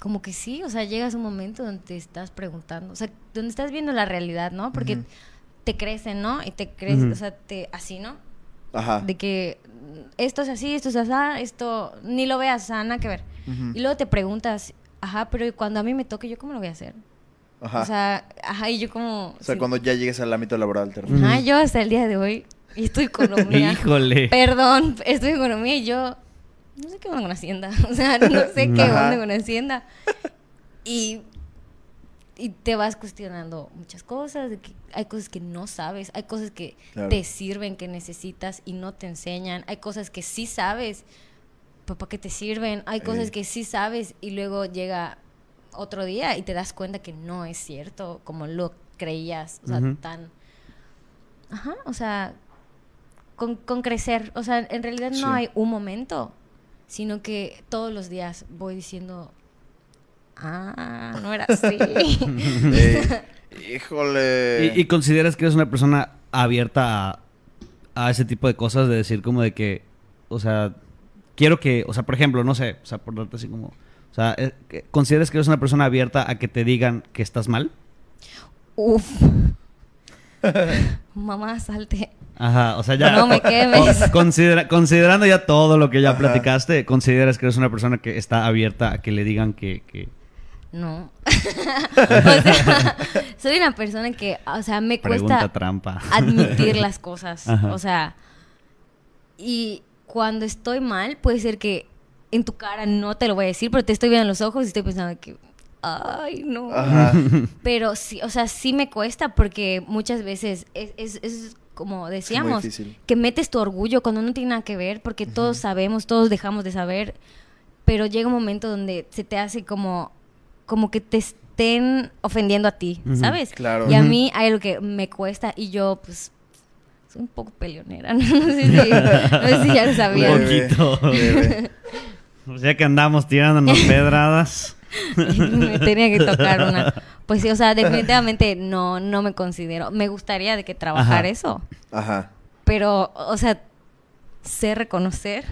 como que sí, o sea, llegas a un momento donde te estás preguntando, o sea, donde estás viendo la realidad, ¿no? Porque te crecen, ¿no? Y te crees, Ujú. o sea, te así, ¿no? Ajá. De que mm, esto es así, esto es así, esto ni lo veas, o sea, nada que ver. Ujú. Y luego te preguntas, ajá, pero cuando a mí me toque, ¿yo cómo lo voy a hacer? Ajá. O sea, ajá, y yo como... O sea, sí. cuando ya llegues al ámbito laboral, te. Ajá, yo hasta el día de hoy estoy economía. Híjole. Perdón, estoy en economía y yo no sé qué onda con Hacienda. O sea, no sé qué onda con Hacienda. Y, y te vas cuestionando muchas cosas. de que hay cosas que no sabes, hay cosas que Claro. te sirven, que necesitas y no te enseñan. Hay cosas que sí sabes, pero ¿para qué te sirven? Hay cosas que sí sabes y luego llega otro día y te das cuenta que no es cierto como lo creías. O sea, tan... Ajá, o sea, con, con crecer. O sea, en realidad no Sí. hay un momento, sino que todos los días voy diciendo, ah, no era así. Híjole. ¿Y, y consideras que eres una persona abierta a, a ese tipo de cosas? De decir como de que, o sea, quiero que, o sea, por ejemplo, no sé, o sea, por darte así como... O sea, eh, ¿consideras que eres una persona abierta a que te digan que estás mal? Uf. Mamá, salte. Ajá, o sea, ya... No me quemes. considera- considerando ya todo lo que ya Ajá. platicaste, ¿consideras que eres una persona que está abierta a que le digan que... que... No. o sea, soy una persona que, o sea, me Pregunta cuesta trampa. admitir las cosas. Ajá. O sea, y cuando estoy mal, puede ser que en tu cara no te lo voy a decir, pero te estoy viendo en los ojos y estoy pensando que, ay, no. Ajá. Pero sí, o sea, sí me cuesta porque muchas veces es, es, es como decíamos, que metes tu orgullo cuando no tiene nada que ver, porque todos sabemos, todos dejamos de saber pero llega un momento donde se te hace como, como que te estén ofendiendo a ti. ¿sabes? Claro. Y a mí hay algo que me cuesta y yo, pues, soy un poco peleonera, no, No sé, si, no sé si ya lo Un sabían. Leve, poquito. O sea que andamos tirándonos pedradas. Me tenía que tocar una. Pues sí, o sea, definitivamente no, no me considero. Me gustaría de que trabajar Ajá. eso, Ajá. pero, o sea, sé reconocer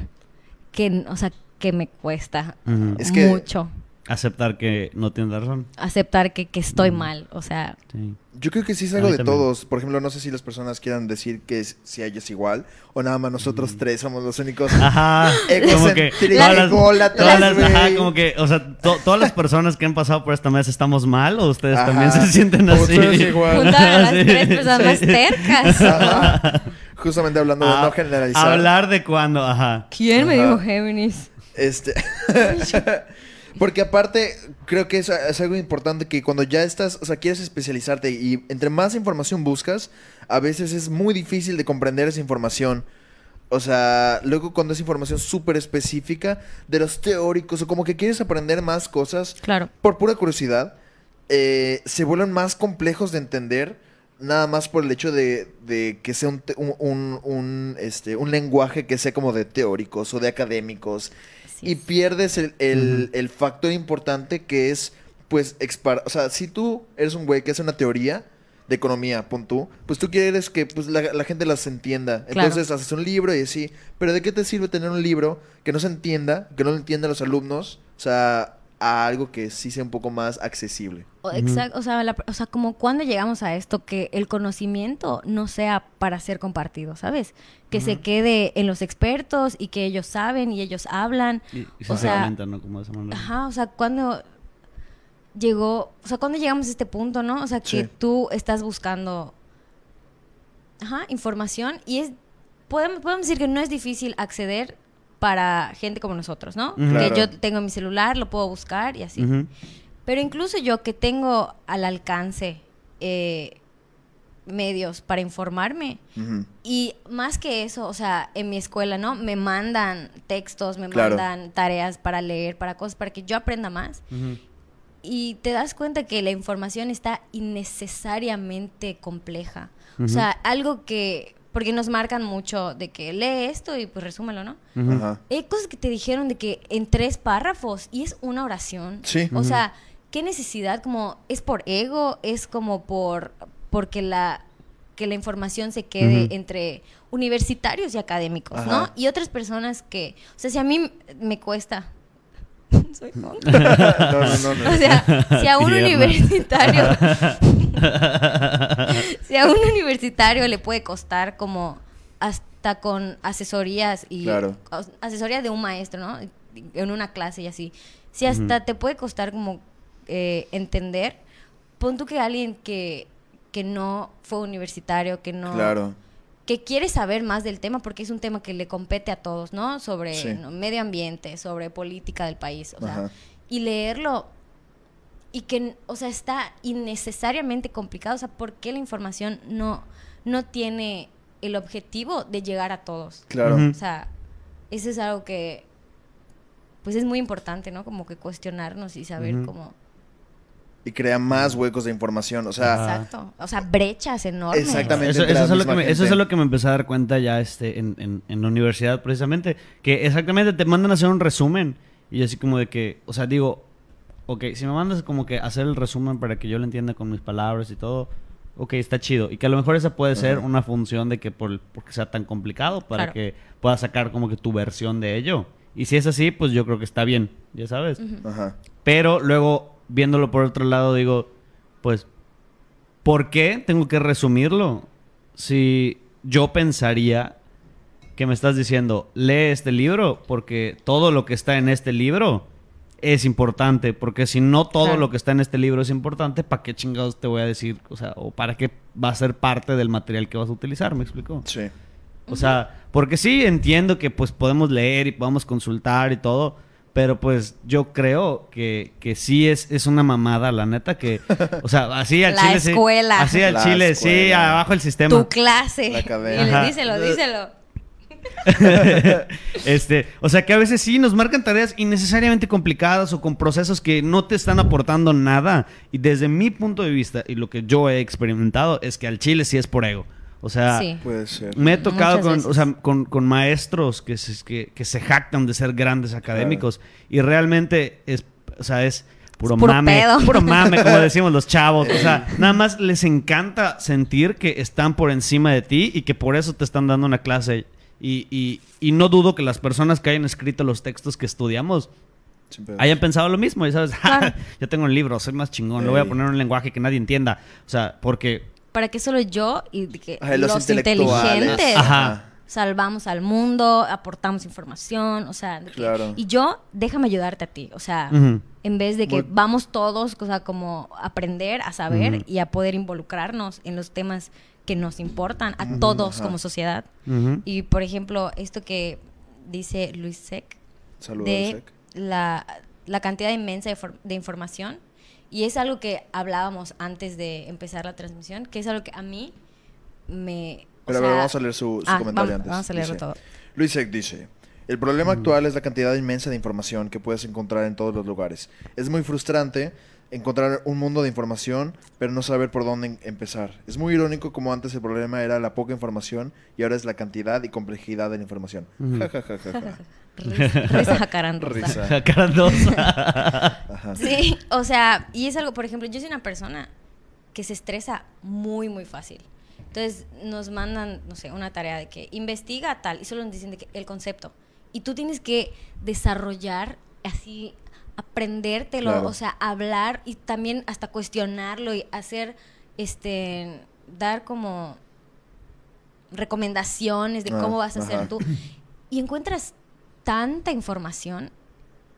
que, o sea, que me cuesta Ujú. Es que- mucho Aceptar que no tienes razón. aceptar que, que estoy Mm. mal, o sea, Sí. Yo creo que sí es algo de también. todos. Por ejemplo, no sé si las personas quieran decir que es- si a ellas igual o nada más nosotros tres somos los únicos. Ajá. Como que todas las, todas las- ajá, güey. como que, o sea, to- todas las personas que han pasado por esta mesa estamos mal o ustedes Ajá. también se sienten así. ustedes igual. a las Sí, tres personas sí. más tercas. Ajá. Justamente hablando de Ah, no generalizar. Hablar de cuando, ajá. ¿Quién me dijo Géminis? Este. Porque aparte, creo que es, es algo importante que cuando ya estás, o sea, quieres especializarte y entre más información buscas, a veces es muy difícil de comprender esa información. O sea, luego cuando es información súper específica de los teóricos o como que quieres aprender más cosas Claro. por pura curiosidad, eh, se vuelven más complejos de entender nada más por el hecho de, de que sea un, un- un, este, un lenguaje que sea como de teóricos o de académicos Y pierdes el, el- el factor importante que es, pues, expar o sea, si tú eres un güey que hace una teoría de economía, pon tú, pues tú quieres que pues, la, la gente las entienda. Claro. Entonces haces un libro y así, pero ¿de qué te sirve tener un libro que no se entienda, que no lo entiendan los alumnos? O sea, a algo que sí sea un poco más accesible. Exacto, o sea, la- o sea, como cuando llegamos a esto, que el conocimiento no sea para ser compartido, ¿sabes? Que se quede en los expertos y que ellos saben y ellos hablan. Y, y O se sea, ¿no? Como de esa manera. Ajá, o sea, cuando llegó, o sea, cuando llegamos a este punto, ¿no? O sea, que Sí. tú estás buscando, ajá, información y es, podemos, podemos decir que no es difícil acceder para gente como nosotros, ¿no? Claro. Que yo tengo mi celular, lo puedo buscar y así. Pero incluso yo que tengo al alcance eh, medios para informarme, y más que eso, o sea, en mi escuela, ¿no? Me mandan textos, me Claro. mandan tareas para leer, para cosas, para que yo aprenda más. Y te das cuenta que la información está innecesariamente compleja. O sea, algo que... Porque nos marcan mucho de que lee esto y pues resúmelo, ¿no? Hay cosas que te dijeron de que en tres párrafos y es una oración. Sí. O sea, ¿qué necesidad? Como, ¿es por ego? ¿Es como por porque la que la información se quede entre universitarios y académicos, Ajá. ¿no? Y otras personas que, o sea, si a mí me cuesta soy tonta. no, no, no, no. O sea, si a un Tierna. universitario si a un universitario le puede costar como hasta con asesorías y Claro. as- asesoría de un maestro, ¿no? En una clase y así. Si hasta te puede costar como eh, entender, pon tú que alguien que, que no fue universitario, que no Claro. Que quiere saber más del tema porque es un tema que le compete a todos, ¿no? Sobre Sí. ¿no? medio ambiente, sobre política del país, o sea, y leerlo y que, o sea, está innecesariamente complicado, o sea, ¿por qué la información no no tiene el objetivo de llegar a todos? Claro. O sea, eso es algo que pues es muy importante, ¿no? Como que cuestionarnos y saber cómo Y crea más huecos de información. O sea. Exacto, o sea, brechas enormes. Exactamente. Eso, es lo que me, eso es lo que me empecé a dar cuenta ya este, en, en- en la universidad, precisamente. Que exactamente te mandan a hacer un resumen. Y así como de que, o sea, digo, ok, si me mandas como que hacer el resumen para que yo lo entienda con mis palabras y todo, ok, está chido. Y que a lo mejor esa puede ser una función de que por, porque sea tan complicado, para Claro. que puedas sacar como que tu versión de ello. Y si es así, pues yo creo que está bien, ya sabes. Ajá. Pero luego, viéndolo por otro lado, digo, pues, ¿por qué tengo que resumirlo? Si yo pensaría que me estás diciendo, lee este libro, porque todo lo que está en este libro es importante, porque si no todo Claro. lo que está en este libro es importante, ¿para qué chingados te voy a decir? O sea, o para qué va a ser parte del material que vas a utilizar, ¿me explico? Sí. O sea, porque sí entiendo que pues podemos leer y podemos consultar y todo, pero pues yo creo que, que sí es, es una mamada, la neta, que, o sea, así al La chile sí. escuela. Así al La chile, sí, escuela. abajo el sistema. Tu clase. La Y díselo, díselo. este, o sea que a veces sí nos marcan tareas innecesariamente complicadas o con procesos que no te están aportando nada. Y desde mi punto de vista y lo que yo he experimentado es que al chile sí es por ego. O sea, Sí. Puede ser. me he tocado con, o sea, con, con maestros que se, que, que se jactan de ser grandes académicos y realmente es, o sea, es puro, Es puro mame, pedo. puro mame, como decimos los chavos. O sea, nada más les encanta sentir que están por encima de ti y que por eso te están dando una clase. Y, y, y no dudo que las personas que hayan escrito los textos que estudiamos hayan pensado lo mismo. Y sabes, Claro. yo tengo un libro, soy más chingón, lo voy a Ey. poner en un lenguaje que nadie entienda. O sea, porque Para que solo yo y de que Ay, los inteligentes Ajá. salvamos al mundo, aportamos información, o sea, de que- Claro. y yo déjame ayudarte a ti, o sea, en vez de que Muy- vamos todos, o sea, como aprender a saber y a poder involucrarnos en los temas que nos importan a todos como sociedad. Y por ejemplo, esto que dice Luis Sec Saludos, de Sec. la, la cantidad inmensa de, for- de información. Y es algo que hablábamos antes de empezar la transmisión, que es algo que a mí me... o Pero a ver, sea- vamos a leer su, su Ah, comentario vamos, antes. vamos a leerlo Dice, todo. Luis Sec dice, el problema actual es la cantidad inmensa de información que puedes encontrar en todos los lugares. Es muy frustrante encontrar un mundo de información, pero no saber por dónde en- empezar. Es muy irónico como antes el problema era la poca información y ahora es la cantidad y complejidad de la información. Ujú. Ja, ja, ja, ja, ja. Risa, risa jacarandosa. Risa. Carandosa. Ajá. Sí, o sea, y es algo, por ejemplo, yo soy una persona que se estresa muy, muy fácil. Entonces nos mandan, no sé, una tarea de que investiga tal y solo nos dicen de que el concepto. Y tú tienes que desarrollar así, aprendértelo, Claro. o sea, hablar y también hasta cuestionarlo y hacer, este, dar como recomendaciones de Ah, cómo vas a hacer tú. Y encuentras tanta información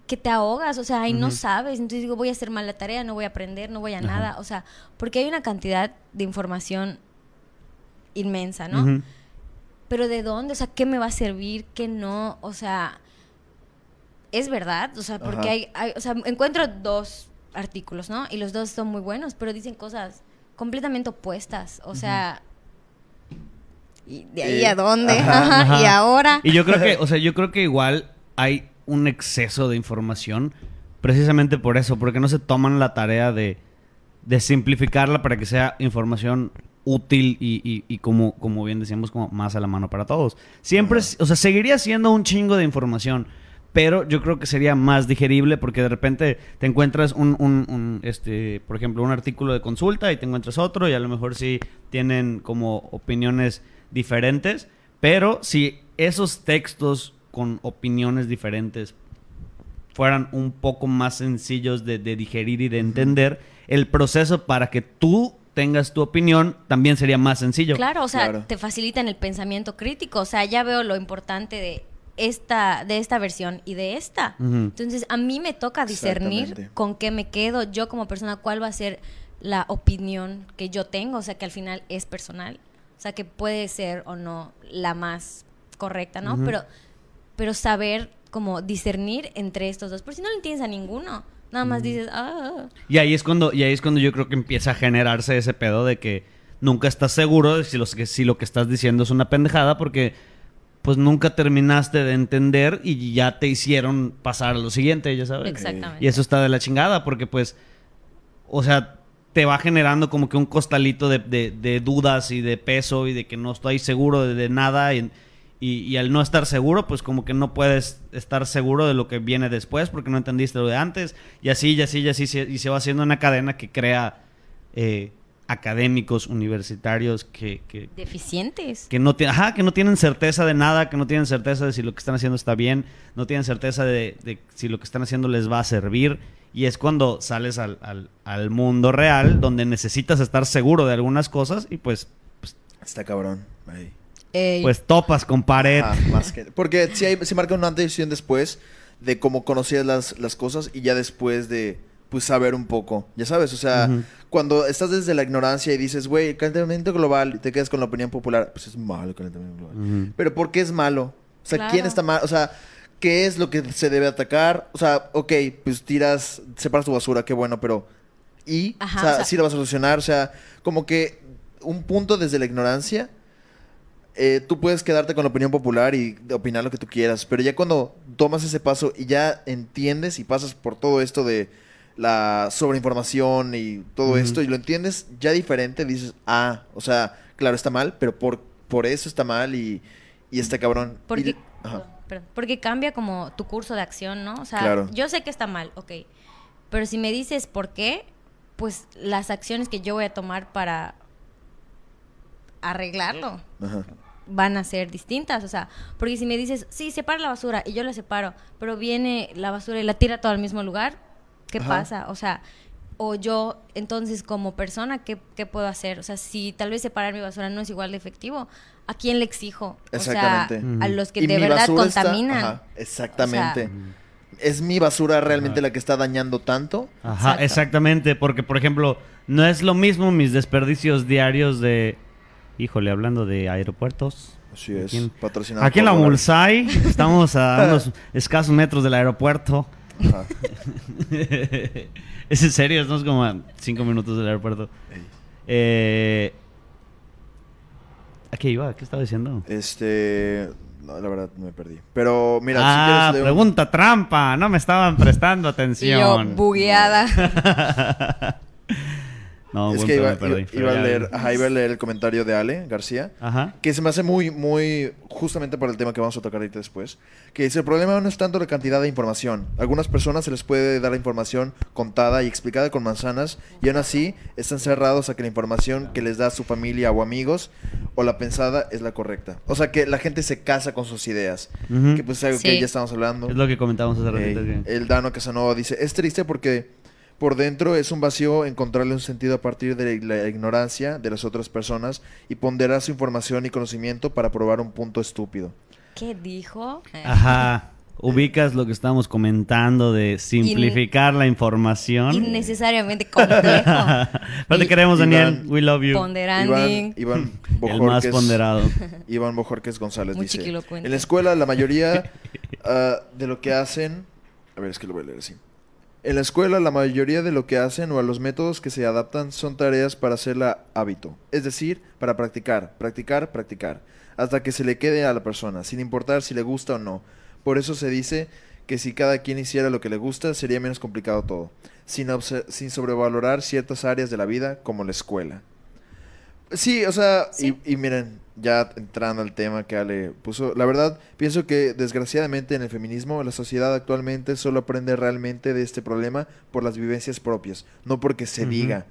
que te ahogas, o sea, y no Ujú. sabes. Entonces digo, voy a hacer mal la tarea, no voy a aprender, no voy a nada. O sea, porque hay una cantidad de información inmensa, ¿no? Pero ¿de dónde? O sea, ¿qué me va a servir? ¿Qué no? O sea, es verdad. O sea, porque hay, hay- o sea, encuentro dos artículos, ¿no? Y los dos son muy buenos, pero dicen cosas completamente opuestas. O sea, ¿y de ahí Eh, a dónde? ajá, Ajá, Ajá. Y ahora. Y yo creo que, o sea, yo creo que igual hay un exceso de información precisamente por eso, porque no se toman la tarea de, de simplificarla para que sea información útil y, y- y como, como bien decíamos, como más a la mano para todos. Siempre, o sea, seguiría siendo un chingo de información, pero yo creo que sería más digerible porque de repente te encuentras un, un- un, este, por ejemplo, un artículo de consulta y te encuentras otro y a lo mejor sí tienen como opiniones diferentes, pero si esos textos con opiniones diferentes fueran un poco más sencillos de, de digerir y de entender, el proceso para que tú tengas tu opinión también sería más sencillo. Claro, o sea, Claro. te facilitan el pensamiento crítico. O sea, ya veo lo importante de esta, de esta versión y de esta. Entonces, a mí me toca discernir con qué me quedo yo como persona, cuál va a ser la opinión que yo tengo, o sea, que al final es personal. O sea, que puede ser o no la más correcta, ¿no? Pero pero saber como discernir entre estos dos. Por si no le entiendes a ninguno, nada más dices, ah, Y ahí es cuando, y ahí es cuando yo creo que empieza a generarse ese pedo de que nunca estás seguro de si, los, que, si lo que estás diciendo es una pendejada porque pues nunca terminaste de entender y ya te hicieron pasar a lo siguiente, ya sabes. exactamente. Y eso está de la chingada porque pues, o sea, te va generando como que un costalito de, de- de dudas y de peso y de que no estoy seguro de, de nada y, y- y al no estar seguro pues como que no puedes estar seguro de lo que viene después porque no entendiste lo de antes y así y así y así se- y se va haciendo una cadena que crea eh, académicos universitarios que, que, Deficientes. que no, tienen ajá, que no tienen certeza de nada, que no tienen certeza de si lo que están haciendo está bien, no tienen certeza de, de si lo que están haciendo les va a servir. Y es cuando sales al, al- al mundo real, donde necesitas estar seguro de algunas cosas y pues, Está cabrón. Ahí. Ey. pues topas con pared. Ajá, más que- porque si hay, sí marca un antes y un después de cómo conocías las, las cosas y ya después de pues saber un poco. Ya sabes, o sea, cuando estás desde la ignorancia y dices, güey, el calentamiento global y te quedas con la opinión popular, pues es malo el calentamiento global. Pero ¿por qué es malo? O sea, Claro. ¿quién está mal? O sea, ¿qué es lo que se debe atacar? O sea, ok, pues tiras, separas tu basura, qué bueno, pero ¿y? Ajá, o sea, o sea- sí lo vas a solucionar. O sea, como que un punto desde la ignorancia eh, tú puedes quedarte con la opinión popular y opinar lo que tú quieras, pero ya cuando tomas ese paso y ya entiendes y pasas por todo esto de la sobreinformación y todo esto y lo entiendes ya diferente, dices, ah, o sea, claro, está mal, pero por, por eso está mal y, y está cabrón. Porque, Y- ajá. perdón, porque cambia como tu curso de acción, ¿no? O sea, Claro. yo sé que está mal, ok. Pero si me dices por qué, pues las acciones que yo voy a tomar para arreglarlo Ajá. van a ser distintas. O sea, porque si me dices, sí, separa la basura y yo la separo, pero viene la basura y la tira todo al mismo lugar, ¿qué Ajá. pasa? O sea, o yo, entonces, como persona, ¿qué, qué puedo hacer? O sea, si tal vez separar mi basura no es igual de efectivo, ¿a quién le exijo? O sea, Exactamente. a los que Y de mi verdad está- contaminan. ajá, exactamente. O sea, ¿Es mi basura realmente la que está dañando tanto? Ajá, Exacto. exactamente, porque por ejemplo, no es lo mismo mis desperdicios diarios de, híjole, hablando de aeropuertos. Así es, Aquí en- patrocinado Aquí en por la. Mulsai estamos a unos escasos metros del aeropuerto. Ajá. es en serio, estamos como a cinco minutos del aeropuerto. Eh, ¿A qué iba? ¿Qué estaba diciendo? Este. No, la verdad me perdí. Pero mira, ah, si pregunta trampa. No me estaban prestando y yo atención. bugueada. no, Es buen que iba, me perdí, iba- iba a leer, ajá, iba a leer el comentario de Ale García. Ajá. Que se me hace muy, muy, justamente por el tema que vamos a tocar ahorita después, que dice, el problema no es tanto la cantidad de información. A algunas personas se les puede dar la información contada y explicada con manzanas y aún así están cerrados a que la información que les da su familia o amigos o la pensada es la correcta. O sea, que la gente se casa con sus ideas. Ujú. Que pues es algo Sí. que ya estamos hablando. Es lo que comentábamos hace ratito. Que- el Dano Casanova dice, es triste porque por dentro es un vacío encontrarle un sentido a partir de la ignorancia de las otras personas y ponderar su información y conocimiento para probar un punto estúpido. ¿Qué dijo? Ajá. Ubicas lo que estábamos comentando de simplificar la información. Innecesariamente complejo. Pero te queremos, Daniel. Iván- We love you. Ponderanding. Iván, Iván El más Bojorquez- ponderado. Iván Bojorquez González Muy dice, en la escuela la mayoría ah, de lo que hacen, a ver, es que lo voy a leer así. En la escuela la mayoría de lo que hacen o a los métodos que se adaptan son tareas para hacerla hábito, es decir, para practicar, practicar, practicar, hasta que se le quede a la persona, sin importar si le gusta o no. Por eso se dice que si cada quien hiciera lo que le gusta sería menos complicado todo, sin, sin sobrevalorar ciertas áreas de la vida como la escuela. Sí, o sea, Sí. Y, y miren, ya entrando al tema que Ale puso, la verdad, pienso que desgraciadamente en el feminismo, la sociedad actualmente solo aprende realmente de este problema por las vivencias propias, no porque se Ujú. diga.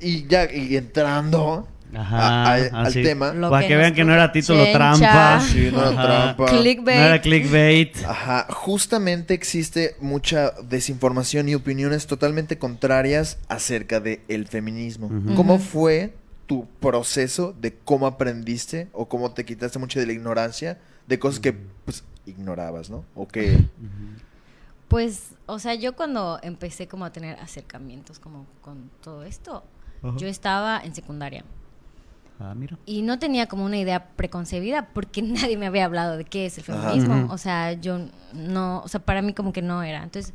Y ya, y entrando Ajá. a- a- al tema, Lo Para que que vean que no era título Chencha. trampa. Sí, no era trampa. Clickbait. No era clickbait. Ajá, justamente existe mucha desinformación y opiniones totalmente contrarias acerca del el feminismo. Ujú. ¿Cómo Ujú. fue tu proceso de cómo aprendiste o cómo te quitaste mucho de la ignorancia de cosas que pues, ignorabas, ¿no? O que... Pues, o sea, yo cuando empecé como a tener acercamientos como con todo esto, yo estaba en secundaria Ah, mira. y no tenía como una idea preconcebida porque nadie me había hablado de qué es el feminismo. O sea, yo no, o sea, para mí como que no era. Entonces,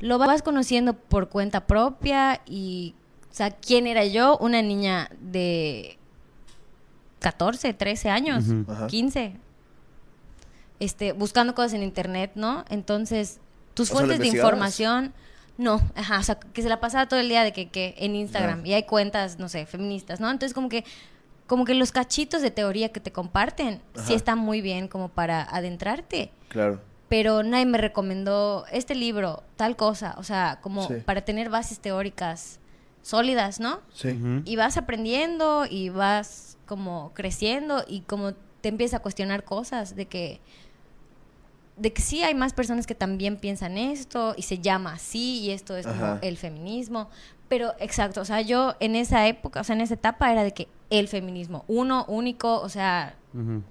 lo vas conociendo por cuenta propia y, o sea, ¿quién era yo? Una niña de 14, 13 años. Ajá. 15, este, buscando cosas en internet, ¿no? Entonces, tus O sea, ¿lo fuentes de información, no, ajá, o sea, que se la pasaba todo el día de que, que en Instagram y hay cuentas, no sé, feministas, ¿no? Entonces, como que como que los cachitos de teoría que te comparten sí están muy bien como para adentrarte Claro. pero nadie me recomendó este libro, tal cosa, o sea, como Sí. para tener bases teóricas sólidas, ¿no? Sí. Y vas aprendiendo y vas como creciendo y como te empiezas a cuestionar cosas de que de que sí hay más personas que también piensan esto y se llama así y esto es como Ajá. el feminismo, pero exacto, o sea, yo en esa época, o sea, en esa etapa era de que el feminismo, uno único, o sea.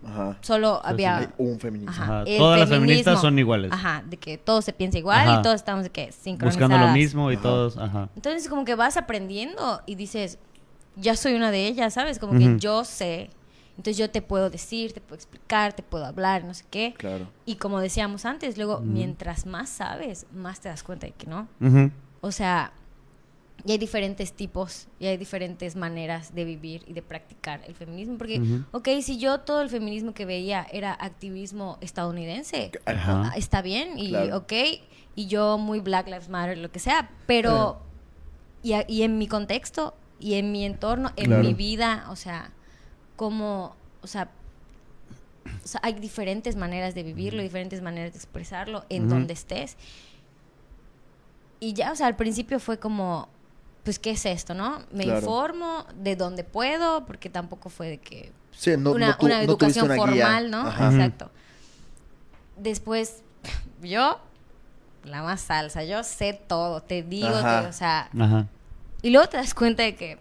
Ajá. solo Sí, había un feminismo. Ajá, Ajá, el Todas las feministas son iguales. Ajá, de que todo se piensa igual Ajá. y todos estamos de que sincronizadas. Buscando lo mismo y Ajá. todos. Ajá. Entonces como que vas aprendiendo y dices, ya soy una de ellas, ¿sabes? Como que yo sé. Entonces yo te puedo decir, te puedo explicar, te puedo hablar, no sé qué. Claro. Y como decíamos antes, luego mientras más sabes, más te das cuenta de que no. O sea, Y hay diferentes tipos y hay diferentes maneras de vivir y de practicar el feminismo. Porque, Ujú. ok, si yo todo el feminismo que veía era activismo estadounidense, ah, está bien y Claro. ok, y yo muy Black Lives Matter, lo que sea, pero y, y en mi contexto y en mi entorno, en Claro. mi vida, o sea, como, o sea, o sea, hay diferentes maneras de vivirlo, diferentes maneras de expresarlo en donde estés. Y ya, o sea, al principio fue como, pues, ¿qué es esto, no? Me Claro. informo de donde puedo, porque tampoco fue de que Sí, no, una, no tu- una no educación tuviste una guía. formal, ¿no? Ajá. Exacto. Después, yo, la más salsa, yo sé todo, te digo, que, o sea, Ajá. y luego te das cuenta de que,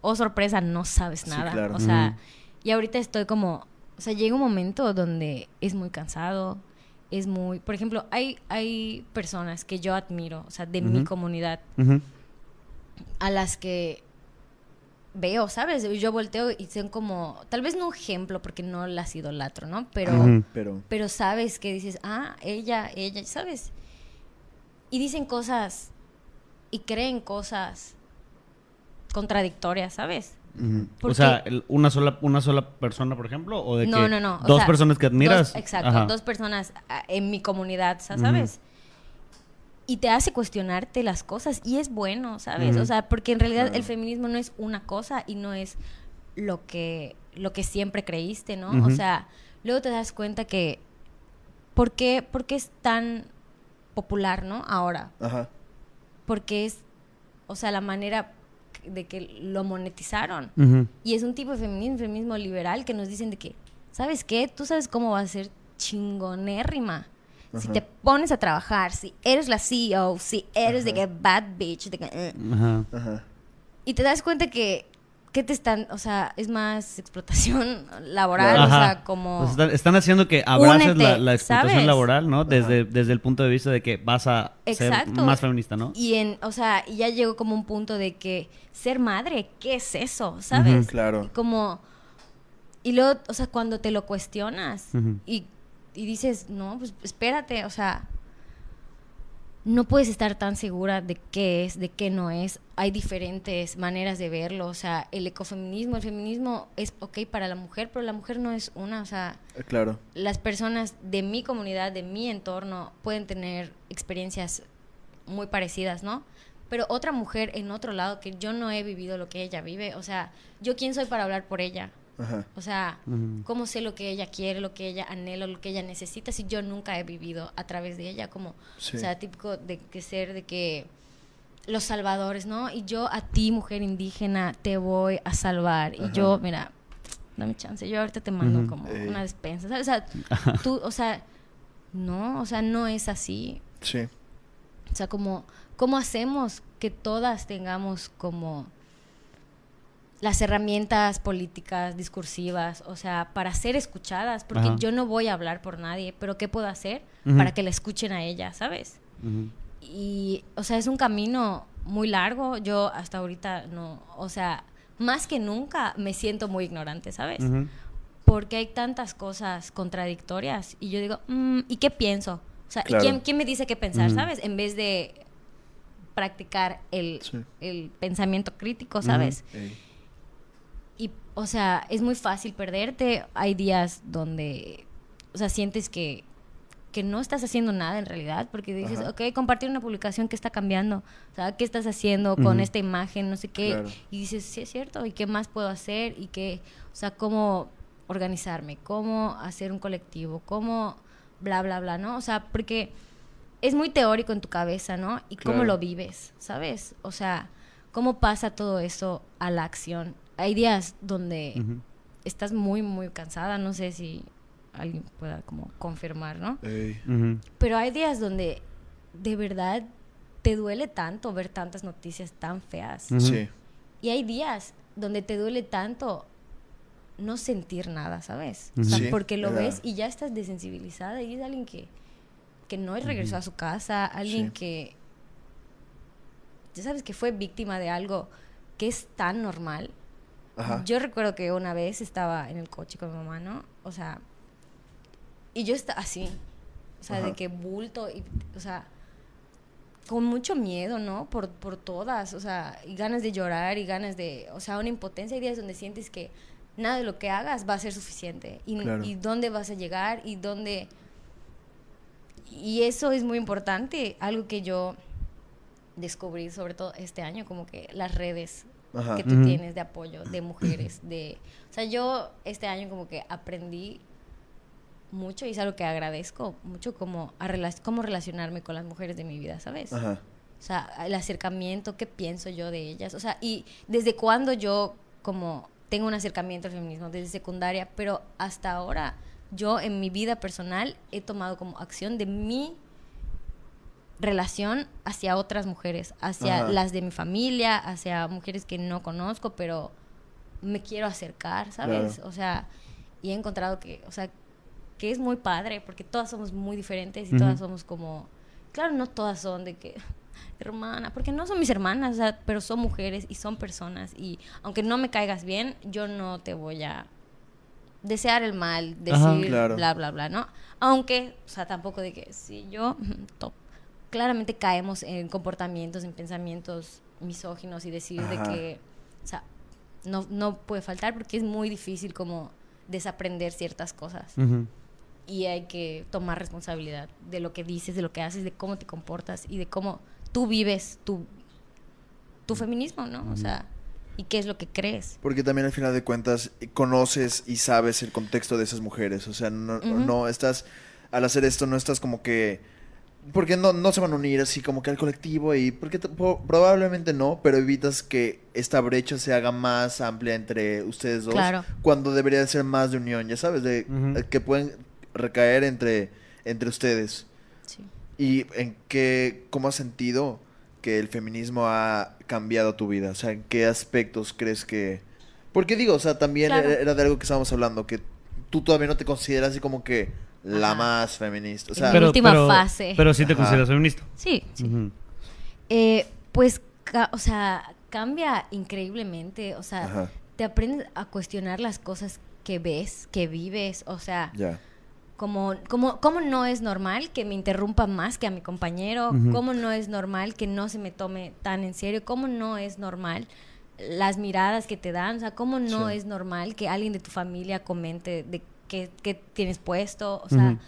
oh sorpresa, no sabes Sí, nada. claro. O sea, Ujú. y ahorita estoy como, o sea, llega un momento donde es muy cansado, es muy, por ejemplo, hay, hay personas que yo admiro, o sea, de mi comunidad, Ujú. A las que veo, ¿sabes? Yo volteo y son como, tal vez no un ejemplo porque no las idolatro, ¿no? Pero. Pero, pero sabes que dices, ah, ella, ella, ¿sabes? Y dicen cosas y creen cosas contradictorias, ¿sabes? Ujú. ¿Por O sea, una sola una sola persona, por ejemplo, o de No, que no, no. o dos sea, personas que admiras. dos- exacto, Ajá. dos personas ah, en mi comunidad, sa- ¿sabes? Y te hace cuestionarte las cosas y es bueno, ¿sabes? O sea, porque en realidad el feminismo no es una cosa y no es lo que lo que siempre creíste, ¿no? O sea, luego te das cuenta que ¿por qué, por qué es tan popular, ¿no? Ahora, ajá. porque es o sea, la manera de que lo monetizaron. Y es un tipo de feminismo, feminismo liberal, que nos dicen de que, ¿sabes qué? Tú sabes cómo va a ser chingonérrima. Si te pones a trabajar, si eres la CEO, si eres de que bad bitch, de que, eh. Ajá. Ajá. y te das cuenta que, que te están, o sea, es más explotación laboral, o sea, como... Pues están, están haciendo que abraces Únete, la, la explotación ¿sabes? laboral, ¿no? Desde, desde el punto de vista de que vas a Exacto. ser más feminista, ¿no? Y en, o sea, ya llegó como un punto de que ser madre, ¿qué es eso? ¿Sabes? Claro. Y como y luego, o sea, cuando te lo cuestionas Ujú. y, y dices, no, pues espérate, o sea, no puedes estar tan segura de qué es, de qué no es. Hay diferentes maneras de verlo. O sea, el ecofeminismo, el feminismo es ok para la mujer, pero la mujer no es una. O sea, Eh, Claro. las personas de mi comunidad, de mi entorno, pueden tener experiencias muy parecidas, ¿no? Pero otra mujer en otro lado que yo no he vivido lo que ella vive, o sea, ¿yo quién soy para hablar por ella? Ajá. O sea. ¿cómo sé lo que ella quiere, lo que ella anhela, lo que ella necesita si yo nunca he vivido a través de ella? Como, Sí. o sea, típico de que ser de que los salvadores, ¿no? Y yo a ti, mujer indígena, te voy a salvar. Y yo, mira, dame chance, yo ahorita te mando como Ey. una despensa, ¿sabes? O sea, tú, o sea, no, o sea, no es así. Sí. O sea, como, ¿cómo hacemos que todas tengamos como las herramientas políticas, discursivas, o sea, para ser escuchadas? Porque Ajá. yo no voy a hablar por nadie, pero ¿qué puedo hacer para que la escuchen a ella, ¿sabes? Y, o sea, es un camino muy largo. Yo hasta ahorita no, o sea, más que nunca me siento muy ignorante, ¿sabes? Porque hay tantas cosas contradictorias y yo digo, mm, ¿y qué pienso? O sea, ¿y quién, quién me dice qué pensar, sabes? En vez de practicar el, Sí. el pensamiento crítico, ¿sabes? O sea, es muy fácil perderte. Hay días donde, o sea, sientes que, que no estás haciendo nada en realidad, porque dices, Ajá. ok, compartir una publicación que está cambiando, o sea, ¿qué estás haciendo con esta imagen? No sé qué. Claro. Y dices, sí es cierto, ¿y qué más puedo hacer? Y qué, o sea, cómo organizarme, cómo hacer un colectivo, cómo bla, bla, bla, ¿no? O sea, porque es muy teórico en tu cabeza, ¿no? Y cómo lo vives, ¿sabes? O sea, cómo pasa todo eso a la acción. Hay días donde estás muy, muy cansada, no sé si alguien pueda como confirmar, ¿no? Pero hay días donde de verdad te duele tanto ver tantas noticias tan feas. Sí. Y hay días donde te duele tanto no sentir nada, ¿sabes? O sea, Sí, porque lo era- ves y ya estás desensibilizada y es alguien que, que no regresó a su casa, alguien Sí. que, ya sabes, que fue víctima de algo que es tan normal. Ajá. Yo recuerdo que una vez estaba en el coche con mi mamá, ¿no? O sea, y yo estaba así, o sea, Ajá. de que bulto, y, o sea, con mucho miedo, ¿no? Por, por todas, o sea, y ganas de llorar y ganas de, o sea, una impotencia. Hay días donde sientes que nada de lo que hagas va a ser suficiente. Y, Claro. y dónde vas a llegar y dónde... Y eso es muy importante, algo que yo descubrí sobre todo este año, como que las redes Ajá. que tú tienes de apoyo, de mujeres, de... O sea, yo este año como que aprendí mucho y es algo que agradezco mucho como a rela- cómo relacionarme con las mujeres de mi vida, ¿sabes? Ajá. O sea, el acercamiento, qué pienso yo de ellas. O sea, y desde cuándo yo como tengo un acercamiento al feminismo, desde secundaria, pero hasta ahora yo en mi vida personal he tomado como acción de mi relación hacia otras mujeres, hacia Ajá. las de mi familia, hacia mujeres que no conozco, pero me quiero acercar, ¿sabes? Claro. O sea, y he encontrado que, o sea, que es muy padre, porque todas somos muy diferentes y todas somos como, claro, no todas son de que, hermana, porque no son mis hermanas, o sea, pero son mujeres y son personas, y aunque no me caigas bien, yo no te voy a desear el mal, Ajá. decir Claro. bla, bla, bla, ¿no? Aunque, o sea, tampoco de que, sí, yo, top. Claramente caemos en comportamientos, en pensamientos misóginos y decir de que, o sea, no, no puede faltar porque es muy difícil como desaprender ciertas cosas y hay que tomar responsabilidad de lo que dices, de lo que haces, de cómo te comportas y de cómo tú vives tu, tu feminismo, ¿no? O sea, y qué es lo que crees. Porque también al final de cuentas conoces y sabes el contexto de esas mujeres. O sea, no, no estás, al hacer esto, no estás como que... Porque no, no se van a unir así como que al colectivo y... Porque probablemente no, pero evitas que esta brecha se haga más amplia entre ustedes dos. Claro. Cuando debería de ser más de unión, ya sabes, de eh, que pueden recaer entre, entre ustedes. Sí. ¿Y en qué, cómo has sentido que el feminismo ha cambiado tu vida? O sea, ¿en qué aspectos crees que...? Porque digo, o sea, también Claro. era, era de algo que estábamos hablando, que tú todavía no te consideras así como que la Ajá. más feminista. O sea, Pero- última fase. Pero sí te Ajá. consideras feminista. Sí. Eh, pues, ca- o sea, cambia increíblemente. O sea, Ajá. te aprendes a cuestionar las cosas que ves, que vives. O sea, como, como, ¿cómo no es normal que me interrumpa más que a mi compañero? ¿Cómo no es normal que no se me tome tan en serio? ¿Cómo no es normal las miradas que te dan? O sea, ¿cómo no Sí. es normal que alguien de tu familia comente de qué, qué tienes puesto? O sea,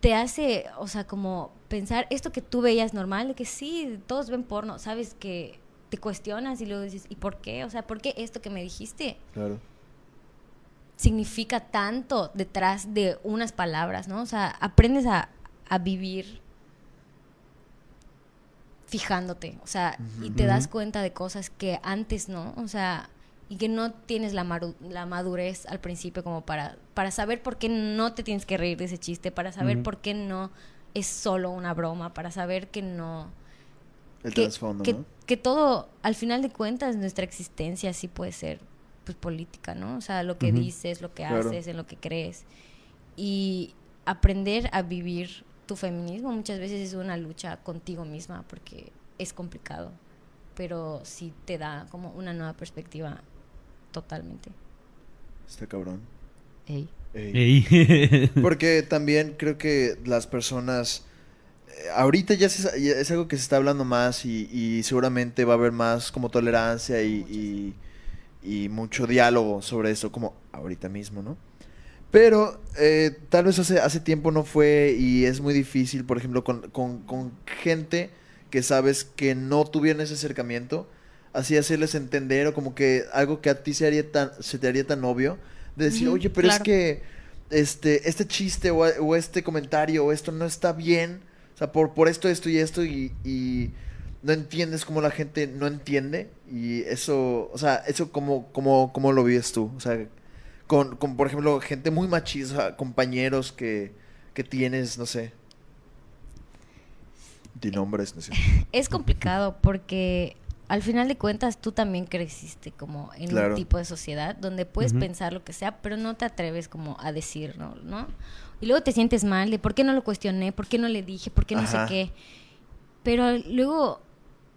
te hace, o sea, como pensar esto que tú veías normal, de que sí, todos ven porno, sabes que te cuestionas y luego dices, ¿y por qué? O sea, ¿por qué esto que me dijiste Claro. significa tanto detrás de unas palabras, ¿no? O sea, aprendes a, a vivir fijándote, o sea, y te das cuenta de cosas que antes no, o sea, y que no tienes la, maru- la madurez al principio como para, para saber por qué no te tienes que reír de ese chiste, para saber por qué no es solo una broma, para saber que no... El que, trasfondo, que, ¿no? que todo, al final de cuentas, nuestra existencia sí puede ser pues política, ¿no? O sea, lo que dices, lo que Claro. haces, en lo que crees. Y aprender a vivir tu feminismo muchas veces es una lucha contigo misma porque es complicado, pero sí te da como una nueva perspectiva totalmente. Está cabrón. Ey. Ey. Ey. Porque también creo que las personas... eh, Ahorita ya, se- ya es algo que se está hablando más y, y seguramente va a haber más como tolerancia y, y, y mucho diálogo sobre eso, como ahorita mismo, ¿no? Pero eh, tal vez hace, hace tiempo no fue y es muy difícil, por ejemplo, con, con, con gente que sabes que no tuvieron ese acercamiento, así hacerles entender o como que algo que a ti se, haría tan, se te haría tan obvio, de decir, oye, pero es que este, este chiste o, o este comentario o esto no está bien, o sea, por, por esto, esto y esto y, y no entiendes cómo la gente no entiende y eso, o sea, eso como, como, cómo lo vives tú, o sea, con, con, por ejemplo, gente muy machista, compañeros que, que tienes, no sé. Di nombres, no sé. Es complicado porque al final de cuentas tú también creciste como en Claro. un tipo de sociedad donde puedes pensar lo que sea, pero no te atreves como a decirlo, ¿no? Y luego te sientes mal de por qué no lo cuestioné, por qué no le dije, por qué no Ajá. sé qué. Pero luego,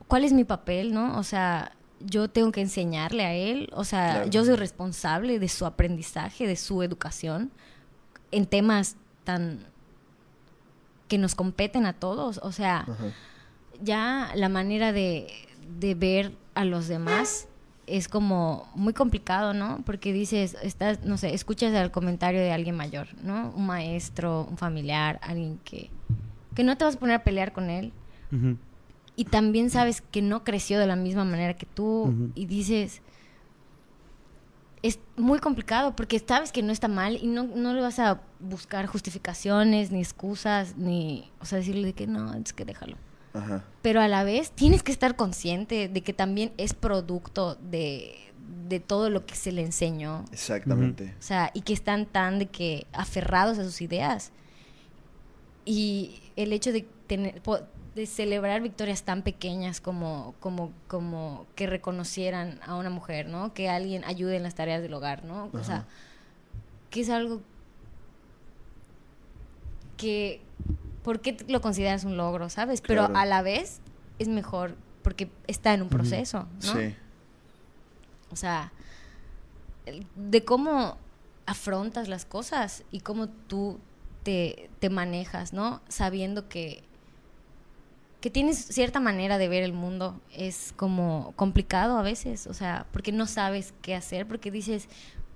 ¿cuál es mi papel, no? O sea, yo tengo que enseñarle a él, o sea, Claro. yo soy responsable de su aprendizaje, de su educación en temas tan que nos competen a todos, o sea, Ajá. ya la manera de, de ver a los demás es como muy complicado, ¿no? Porque dices, estás, no sé, escuchas el comentario de alguien mayor, ¿no? Un maestro, un familiar, alguien que, que no te vas a poner a pelear con él. Y también sabes que no creció de la misma manera que tú. Y dices, es muy complicado porque sabes que no está mal y no, no le vas a buscar justificaciones, ni excusas, ni, o sea, decirle de que no, es que déjalo Ajá. pero a la vez tienes que estar consciente de que también es producto de, de todo lo que se le enseñó. Exactamente. O sea, y que están tan de que aferrados a sus ideas. Y el hecho de tener de celebrar victorias tan pequeñas como, como, como que reconocieran a una mujer, ¿no? Que alguien ayude en las tareas del hogar, ¿no? O sea, que es algo que ¿por qué lo consideras un logro, sabes? Pero Claro. a la vez es mejor porque está en un proceso, ¿no? Sí. O sea, de cómo afrontas las cosas y cómo tú te, te manejas, ¿no? Sabiendo que, que tienes cierta manera de ver el mundo. Es como complicado a veces, o sea, porque no sabes qué hacer, porque dices,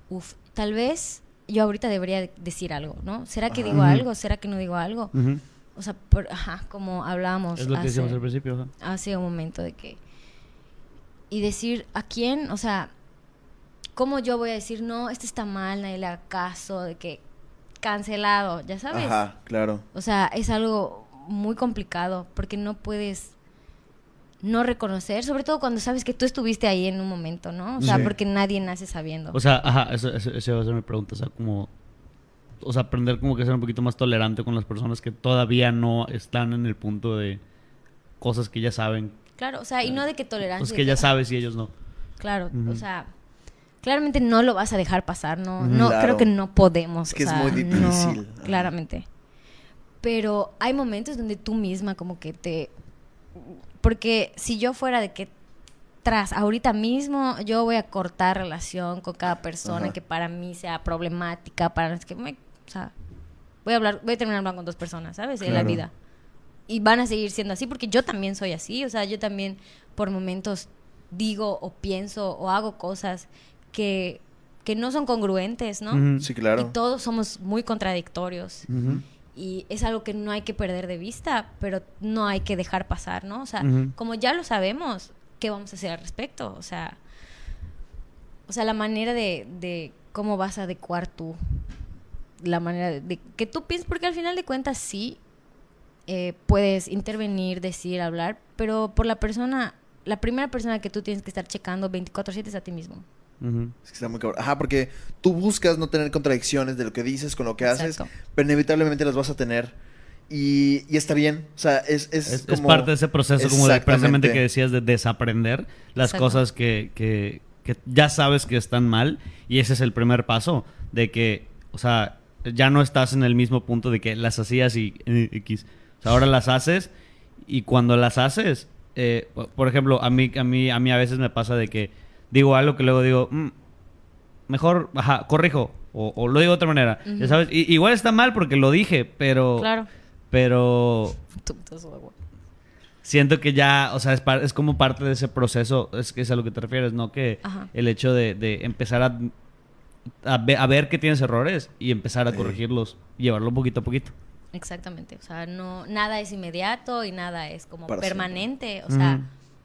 uff, tal vez yo ahorita debería de- decir algo, ¿no? ¿Será que Ajá. digo algo? ¿Será que no digo algo? Ujú. O sea, por- ajá, como hablábamos Es lo que hace- decíamos al principio. ajá. hace un momento de que y decir a quién, o sea, cómo yo voy a decir no, este está mal, nadie le haga caso, de que cancelado, ya sabes. Ajá, claro. O sea, es algo muy complicado porque no puedes no reconocer, sobre todo cuando sabes que tú estuviste ahí en un momento, ¿no? O sea, Sí. porque nadie nace sabiendo. O sea, ajá, eso iba a ser mi pregunta. O sea, como. O sea, aprender como que ser un poquito más tolerante con las personas que todavía no están en el punto de cosas que ya saben. claro, o sea, y no de que tolerancia. De que ya sabes y ellos no. Claro, o sea, claramente no lo vas a dejar pasar, no, no Claro. creo que no podemos. Es que o es muy difícil. Claramente. Pero hay momentos donde tú misma como que te... Porque si yo fuera de que tras ahorita mismo yo voy a cortar relación con cada persona Ajá. que para mí sea problemática, para que me, o sea, voy a hablar, voy a terminar hablando con dos personas, ¿sabes? En la Claro. vida. Y van a seguir siendo así porque yo también soy así, o sea, yo también por momentos digo o pienso o hago cosas que, que no son congruentes, ¿no? Sí, claro. Y todos somos muy contradictorios. Y es algo que no hay que perder de vista, pero no hay que dejar pasar, ¿no? O sea, como ya lo sabemos, ¿qué vamos a hacer al respecto? O sea, o sea la manera de, de cómo vas a adecuar tú, la manera de, de que tú pienses, porque al final de cuentas sí eh, puedes intervenir, decir, hablar, pero por la persona, la primera persona que tú tienes que estar checando 24/7 es a ti mismo. Es que está muy cabrón. Ajá, porque tú buscas no tener contradicciones de lo que dices con lo que haces, Exacto. pero inevitablemente las vas a tener. Y, y está bien. O sea, es, es, Es, es parte de ese proceso como de precisamente que decías de desaprender las Exacto. cosas que, que, que ya sabes que están mal y ese es el primer paso de que, o sea, ya no estás en el mismo punto de que las hacías y X. O sea, ahora las haces y cuando las haces, eh, por- ejemplo, a mí, a mí, a mí a veces me pasa de que digo algo que luego digo, "Mm, mejor, ajá, corrijo o, o lo digo de otra manera, ya sabes. Y- igual está mal porque lo dije, pero, Claro. pero siento que ya, o sea, es, par- es como parte de ese proceso, es que es a lo que te refieres, ¿no? Que Ajá. el hecho de, de empezar a, a, ve- a ver que tienes errores y empezar a Sí. corregirlos y llevarlo poquito a poquito. Exactamente, o sea, no nada es inmediato y nada es como Para permanente, o sea,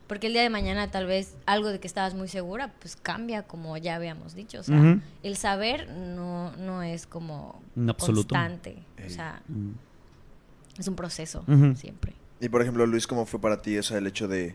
porque el día de mañana tal vez algo de que estabas muy segura, pues cambia como ya habíamos dicho, o sea, el saber no no es como absoluto. constante, o sea, Mm. es un proceso siempre. Y por ejemplo, Luis, ¿cómo fue para ti o sea, el hecho de...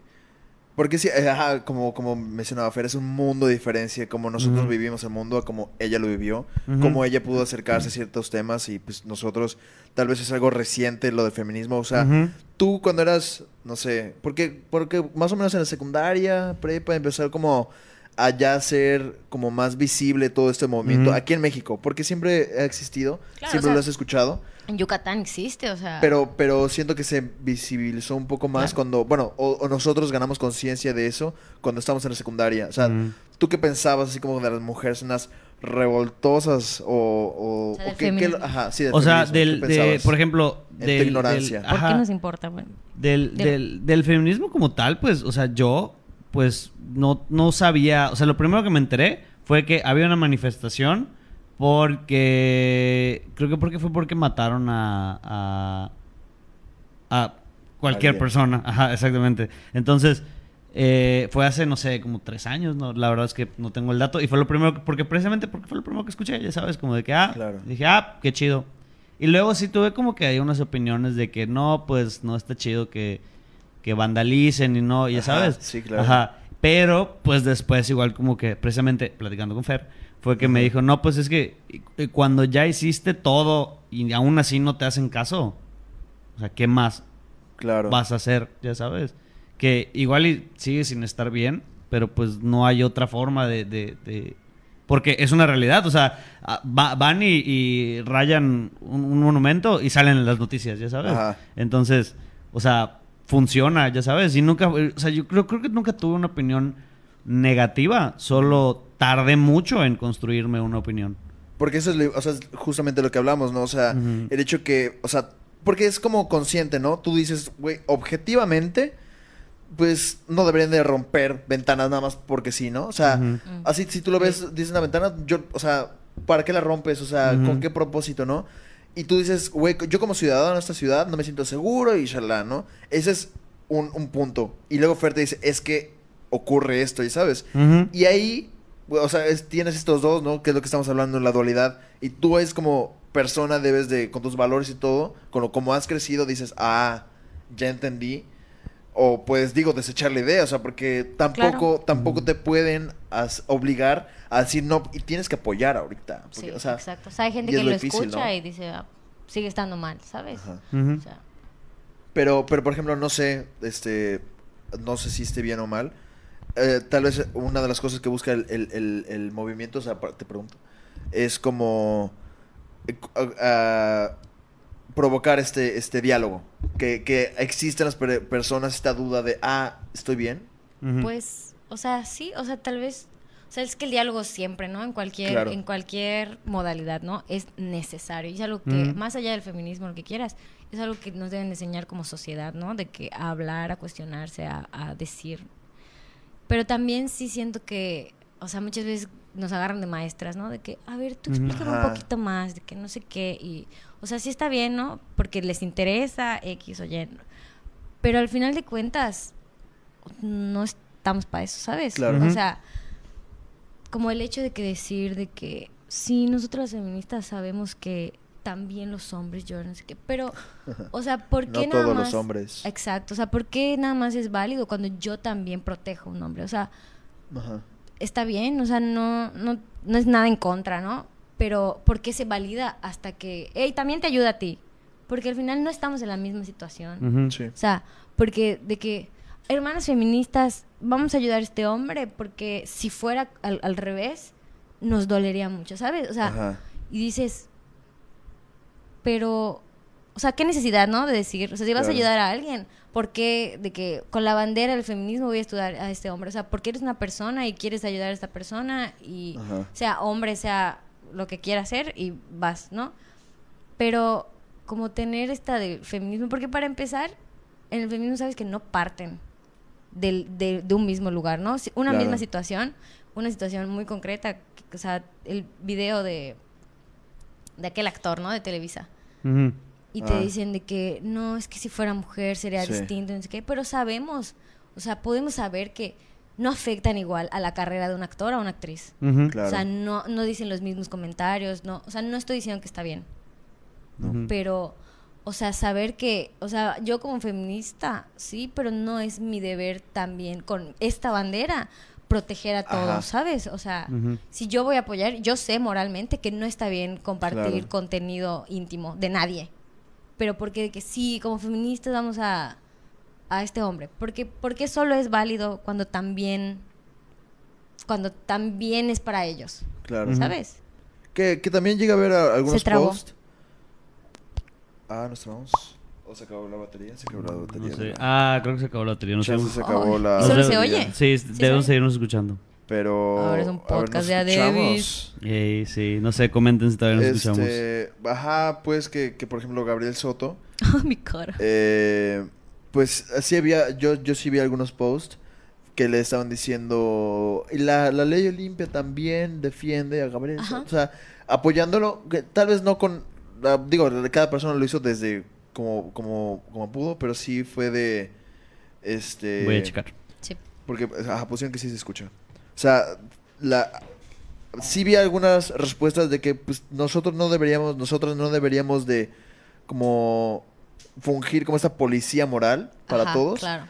Porque sí, eh, ajá, como, como mencionaba Fer, es un mundo de diferencia, como nosotros vivimos el mundo, a como ella lo vivió, como ella pudo acercarse a ciertos temas y pues nosotros, tal vez es algo reciente lo del feminismo, o sea, Ujú. tú cuando eras, no sé, porque, porque más o menos en la secundaria, prepa, empezar como a ya ser como más visible todo este movimiento aquí en México, porque siempre ha existido, Claro, siempre o sea- lo has escuchado, En Yucatán existe, o sea, pero, pero siento que se visibilizó un poco más Claro. cuando, bueno, o, o nosotros ganamos conciencia de eso cuando estamos en la secundaria. O sea. ¿tú qué pensabas así como de las mujeres en las revoltosas o... O, O sea, del o qué- qué- feminismo. ajá, sí, del O sea, feminismo, del, ¿qué de, por ejemplo, En tu del, ignorancia. del- ¿Por qué nos importa? Bueno, del, Del- del, del feminismo como tal, pues, o sea, yo, pues, no, no sabía, o sea, lo primero que me enteré fue que había una manifestación porque, creo que porque fue porque mataron a, a, a cualquier Alguien. persona, ajá, exactamente. Entonces, eh, fue hace, no sé, como tres años, ¿no? La verdad es que no tengo el dato. Y fue lo primero, que- porque precisamente porque fue lo primero que escuché, ya sabes, como de que, ah, Claro. dije, ah, qué chido. Y luego sí tuve como que hay unas opiniones de que no, pues no está chido que, que vandalicen y no, ya Ajá, sabes. sí, claro. Ajá. Pero, pues después, igual como que, precisamente, platicando con Fer, fue que me dijo, no, pues es que eh, cuando ya hiciste todo y aún así no te hacen caso, o sea, ¿qué más Claro. vas a hacer? Ya sabes. Que igual y sigue sin estar bien, pero pues no hay otra forma de... de- de- Porque es una realidad, o sea, ah, va- van y, y rayan un, un monumento y salen en las noticias, ya sabes. Ajá. Entonces, o sea, funciona, ya sabes. Y nunca, o sea, yo creo, creo que nunca tuve una opinión negativa, solo tardé mucho en construirme una opinión. Porque eso es, lo- o sea, es justamente lo que hablamos, ¿no? O sea, el hecho que, o sea, porque es como consciente, ¿no? Tú dices, güey, objetivamente, pues no deberían de romper ventanas nada más porque sí, ¿no? O sea. Mm. así si tú lo ves, dices una ventana, yo, o sea, ¿para qué la rompes? O sea. ¿con qué propósito, no? Y tú dices, güey, yo como ciudadano de esta ciudad no me siento seguro y shalá, ¿no? Ese es un, un punto. Y luego Fer te dice, es que ocurre esto, ¿y sabes? Y ahí, o sea, es- tienes estos dos, ¿no? Que es lo que estamos hablando en la dualidad. Y tú es como persona, debes de, con tus valores y todo, con lo como has crecido, dices, ah, ya entendí. O pues digo, desechar la idea, o sea, porque tampoco, Claro. tampoco te pueden as- obligar a decir no, y tienes que apoyar ahorita. sí, porque, o sea, exacto. O sea, hay gente que lo lo difícil, escucha ¿no? y dice, ah, sigue estando mal, ¿sabes? ajá. Ujú. O sea, Pero, pero por ejemplo, no sé, este, no sé si esté bien o mal. Eh, tal vez una de las cosas que busca el, el- el- el movimiento, o sea, te pregunto, es como eh, cu- ah, provocar este, este diálogo. Que, que existe en las per- personas esta duda de, ah, estoy bien. Pues, o sea, sí, o sea, tal vez, o sea, es que el diálogo siempre, ¿no? En cualquier, Claro. en cualquier modalidad, ¿no? Es necesario. Y es algo que, más allá del feminismo, lo que quieras, es algo que nos deben enseñar como sociedad, ¿no? De que a hablar, a cuestionarse, a, a decir. Pero también sí siento que, o sea, muchas veces nos agarran de maestras, ¿no? De que, a ver, tú explícame Ajá. un poquito más, de que no sé qué. Y, o sea, sí está bien, ¿no? Porque les interesa X o Y. Pero al final de cuentas, no estamos para eso, ¿sabes? Claro. O sea, como el hecho de que decir de que sí, nosotros las feministas sabemos que también los hombres lloran, no sé qué, pero, o sea, ¿por No qué nada todos más? los hombres. Exacto, o sea, ¿por qué nada más es válido cuando yo también protejo a un hombre? O sea, Ajá. está bien, o sea, no, no, no es nada en contra, ¿no? Pero ¿por qué se valida hasta que, hey, también te ayuda a ti? Porque al final no estamos en la misma situación. Sí. O sea, porque de que, hermanas feministas, vamos a ayudar a este hombre, porque si fuera al, al revés, nos dolería mucho, ¿sabes? O sea, Ajá. y dices, pero, o sea, qué necesidad, ¿no? De decir, o sea, si vas Claro. a ayudar a alguien, ¿por qué de que con la bandera del feminismo voy a estudiar a este hombre? O sea, porque eres una persona y quieres ayudar a esta persona y Ajá. sea hombre, sea lo que quiera hacer y vas, ¿no? Pero como tener esta de feminismo, porque para empezar, en el feminismo sabes que no parten del, de, de un mismo lugar, ¿no? Una Claro. misma situación, una situación muy concreta, o sea, el video de, de aquel actor, ¿no? De Televisa. Y te Ah. dicen de que no, es que si fuera mujer sería Sí. distinto, no sé qué, pero sabemos, o sea, podemos saber que no afectan igual a la carrera de un actor o una actriz. Claro. O sea, no, no dicen los mismos comentarios, no, o sea, no estoy diciendo que está bien, pero, o sea, saber que, o sea, yo como feminista, sí, pero no es mi deber también con esta bandera proteger a todos, Ajá. ¿sabes? O sea, si yo voy a apoyar, yo sé moralmente que no está bien compartir Claro. contenido íntimo de nadie, pero porque de que sí, como feministas vamos a, a este hombre, porque porque solo es válido cuando también cuando también es para ellos, Claro. ¿sabes? Que, que también llega a ver a- algunos posts. Ah, nos trabamos. ¿O se acabó la batería? Se acabó la batería. No sé. ¿no? Ah, creo que se acabó la batería. No sé. Se acabó la. ¿y solo la se batería. oye? Sí, ¿Sí debemos se seguirnos escuchando. Pero. Ahora es un podcast de escuchamos. Ey, sí, no sé, comenten si todavía nos escuchamos. Este, ajá, pues que, que por ejemplo Gabriel Soto, mi cara. eh, pues así había, yo, yo sí vi algunos posts que le estaban diciendo, y la, la ley Olimpia también defiende a Gabriel. Soto, o sea, apoyándolo, que tal vez no con, ah, digo, cada persona lo hizo desde como, como, como pudo, pero sí fue de, este... Voy a checar. Sí. Porque, ajá, pusieron que sí se escucha. O sea, la... Sí vi algunas respuestas de que pues, nosotros no deberíamos, nosotros no deberíamos de como fungir como esta policía moral para Ajá, todos. Claro.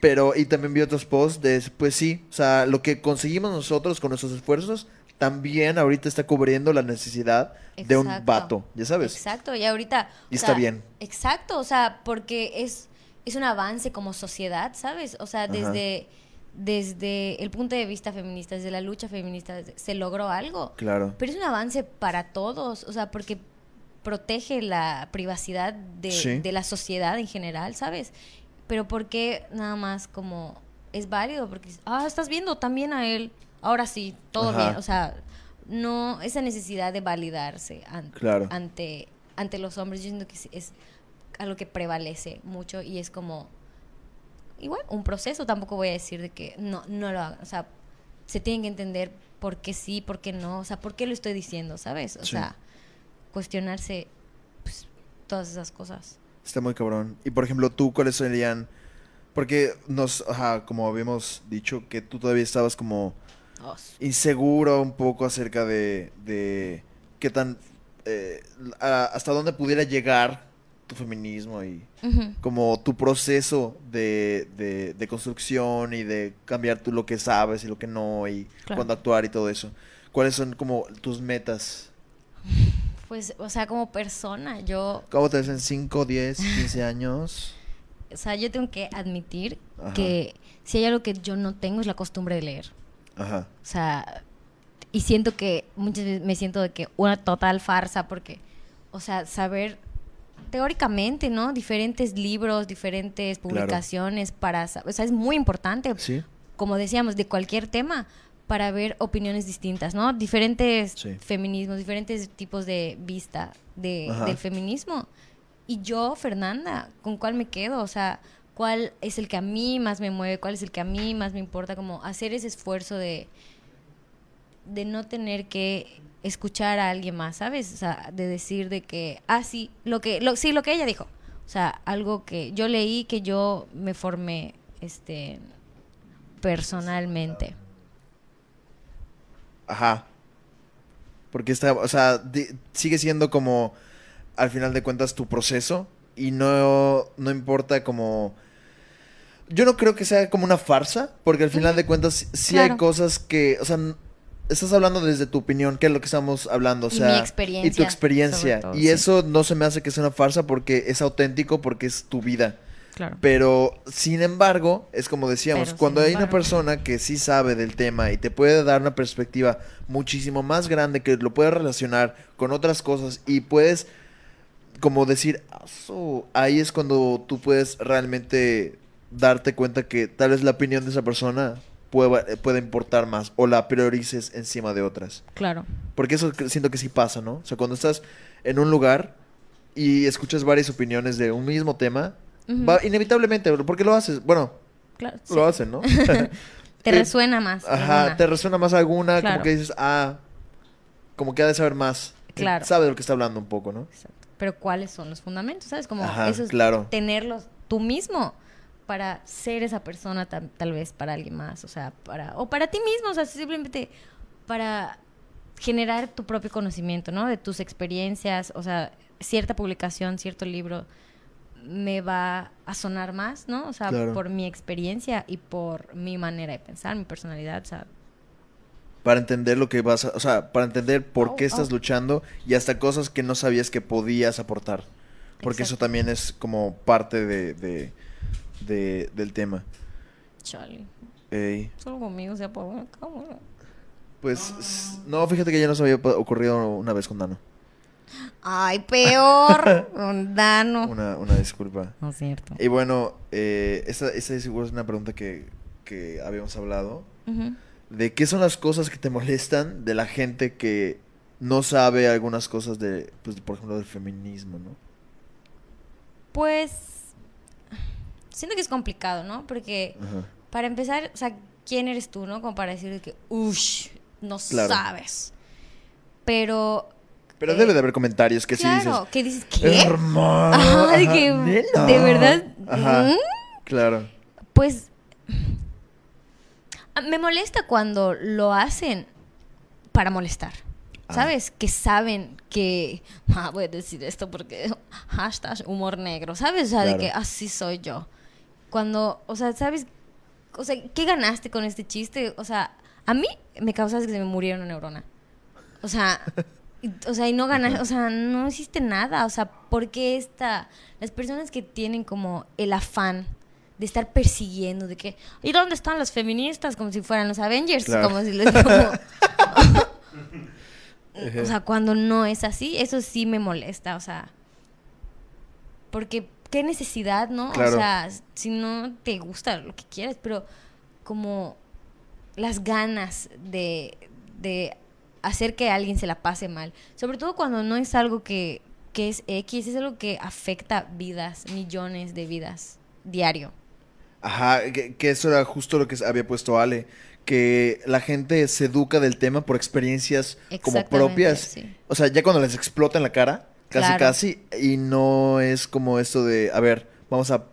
Pero, y también vi otros posts de, pues sí, o sea, lo que conseguimos nosotros con nuestros esfuerzos, también ahorita está cubriendo la necesidad de un vato, ya sabes. Exacto, y ahorita... Y está sea, bien. Exacto, o sea, porque es, es un avance como sociedad, ¿sabes? O sea, Ajá. desde, desde el punto de vista feminista, desde la lucha feminista, se logró algo. Claro. Pero es un avance para todos, o sea, porque protege la privacidad de, Sí. de la sociedad en general, ¿sabes? Pero ¿por qué nada más como es válido? Porque, ah, estás viendo también a él, ahora sí, todo Ajá. bien, o sea, no, esa necesidad de validarse an- Claro. ante, ante los hombres, yo siento que es, es algo que prevalece mucho y es como, igual, un proceso, tampoco voy a decir de que no, no lo hagan, o sea, se tienen que entender por qué sí, por qué no, o sea, por qué lo estoy diciendo, ¿sabes? O Sí. sea, cuestionarse pues, todas esas cosas. Está muy cabrón. Y por ejemplo, tú, ¿cuáles serían? Porque nos, ajá, como habíamos dicho, que tú todavía estabas como inseguro un poco acerca de, de qué tan, eh, a- hasta dónde pudiera llegar tu feminismo y como tu proceso de, de, de construcción y de cambiar tú lo que sabes y lo que no y Claro. cuándo actuar y todo eso. ¿Cuáles son como tus metas? Pues, o sea, como persona, yo, ¿Cómo te ves en 5, 10, 15 años? o sea, yo tengo que admitir Ajá. que si hay algo que yo no tengo es la costumbre de leer. Ajá. O sea, y siento que muchas veces me siento de que una total farsa porque, o sea, saber teóricamente, ¿no? Diferentes libros, diferentes Claro. publicaciones para, sa- o sea, es muy importante, ¿Sí? como decíamos, de cualquier tema para ver opiniones distintas, ¿no? Diferentes Sí. feminismos, diferentes tipos de vista de, del feminismo. Y yo, Fernanda, ¿con cuál me quedo? O sea, ¿cuál es el que a mí más me mueve? ¿Cuál es el que a mí más me importa? Como hacer ese esfuerzo de, de no tener que escuchar a alguien más, ¿sabes? O sea, de decir de que, ah, sí, lo que, lo, sí, lo que ella dijo. O sea, algo que yo leí, que yo me formé, este, personalmente. Ajá. Porque está, o sea, sigue siendo como, al final de cuentas, tu proceso. Y no, no importa como... Yo no creo que sea como una farsa, porque al final de cuentas sí hay cosas que, o sea, estás hablando desde tu opinión, que es lo que estamos hablando, o Y sea, mi experiencia, y tu experiencia. todo, y sí. eso no se me hace que sea una farsa porque es auténtico, porque es tu vida. Claro. Pero, sin embargo, es como decíamos, Pero, cuando hay una persona que sí sabe del tema y te puede dar una perspectiva muchísimo más grande, que lo puedes relacionar con otras cosas y puedes, como decir, "Ah, su", ahí es cuando tú puedes realmente darte cuenta que tal vez la opinión de esa persona puede, puede importar más o la priorices encima de otras. Claro. Porque eso siento que sí pasa, ¿no? O sea, cuando estás en un lugar y escuchas varias opiniones de un mismo tema, va inevitablemente, porque lo haces, bueno, Claro. sí. lo hacen, ¿no? Te Eh, resuena más. Ajá, alguna. te resuena más alguna, Claro. como que dices, ah, como que ha de saber más. Claro. Sabe de lo que está hablando un poco, ¿no? Exacto. Pero ¿cuáles son los fundamentos? ¿Sabes? Como Ajá, eso es claro. tenerlos tú mismo para ser esa persona tal, tal vez para alguien más, o sea, para o para ti mismo, o sea, simplemente para generar tu propio conocimiento, ¿no? De tus experiencias, o sea, cierta publicación, cierto libro me va a sonar más, ¿no? O sea, Claro. por mi experiencia y por mi manera de pensar, mi personalidad, o sea, Para entender lo que vas a, o sea, para entender por Au, qué estás au. luchando y hasta cosas que no sabías que podías aportar. Porque eso también es como parte de, de- de- del tema. chale, Ey. solo conmigo se apagó la cámara. Pues, no, fíjate que ya nos había ocurrido una vez con Dano. Ay, peor, un dano. Una, una disculpa. No es cierto. Y bueno, eh, esa, esa seguro es una pregunta que, que habíamos hablado. De qué son las cosas que te molestan de la gente que no sabe algunas cosas de, pues, por ejemplo, del feminismo, ¿no? Pues siento que es complicado, ¿no? Porque Ajá. para empezar, o sea, ¿quién eres tú, no? Como para decir de que, uff, no Claro. sabes. Pero, Pero Eh, debe de haber comentarios que sí claro, dices. que dices, ¿qué? Hermano. Ajá, de ajá, que, de verdad, Ajá. ¿mm? Claro. Pues me molesta cuando lo hacen para molestar. Ah. ¿Sabes? Que saben que ah, voy a decir esto porque hashtag humor negro, ¿sabes? O sea, Claro. de que así soy yo. Cuando, o sea, ¿sabes? O sea, ¿qué ganaste con este chiste? O sea, a mí me causaste que se me muriera una neurona. O sea, y- o sea, y no ganaste, o sea, no hiciste nada. O sea, ¿por qué esta, las personas que tienen como el afán de estar persiguiendo, de que, ¿y dónde están las feministas? Como si fueran los Avengers, Claro. como si les, como- o sea, cuando no es así, eso sí me molesta, o sea, porque qué necesidad, ¿no? Claro. O sea, si no te gusta lo que quieras, pero como las ganas de, de hacer que alguien se la pase mal, sobre todo cuando no es algo que, que es X, es algo que afecta vidas, millones de vidas diario. Ajá, que, que eso era justo lo que había puesto Ale. Que la gente se educa del tema por experiencias como propias. sí. O sea, ya cuando les explota en la cara, casi Claro. casi, y no es como esto de, a ver, vamos a...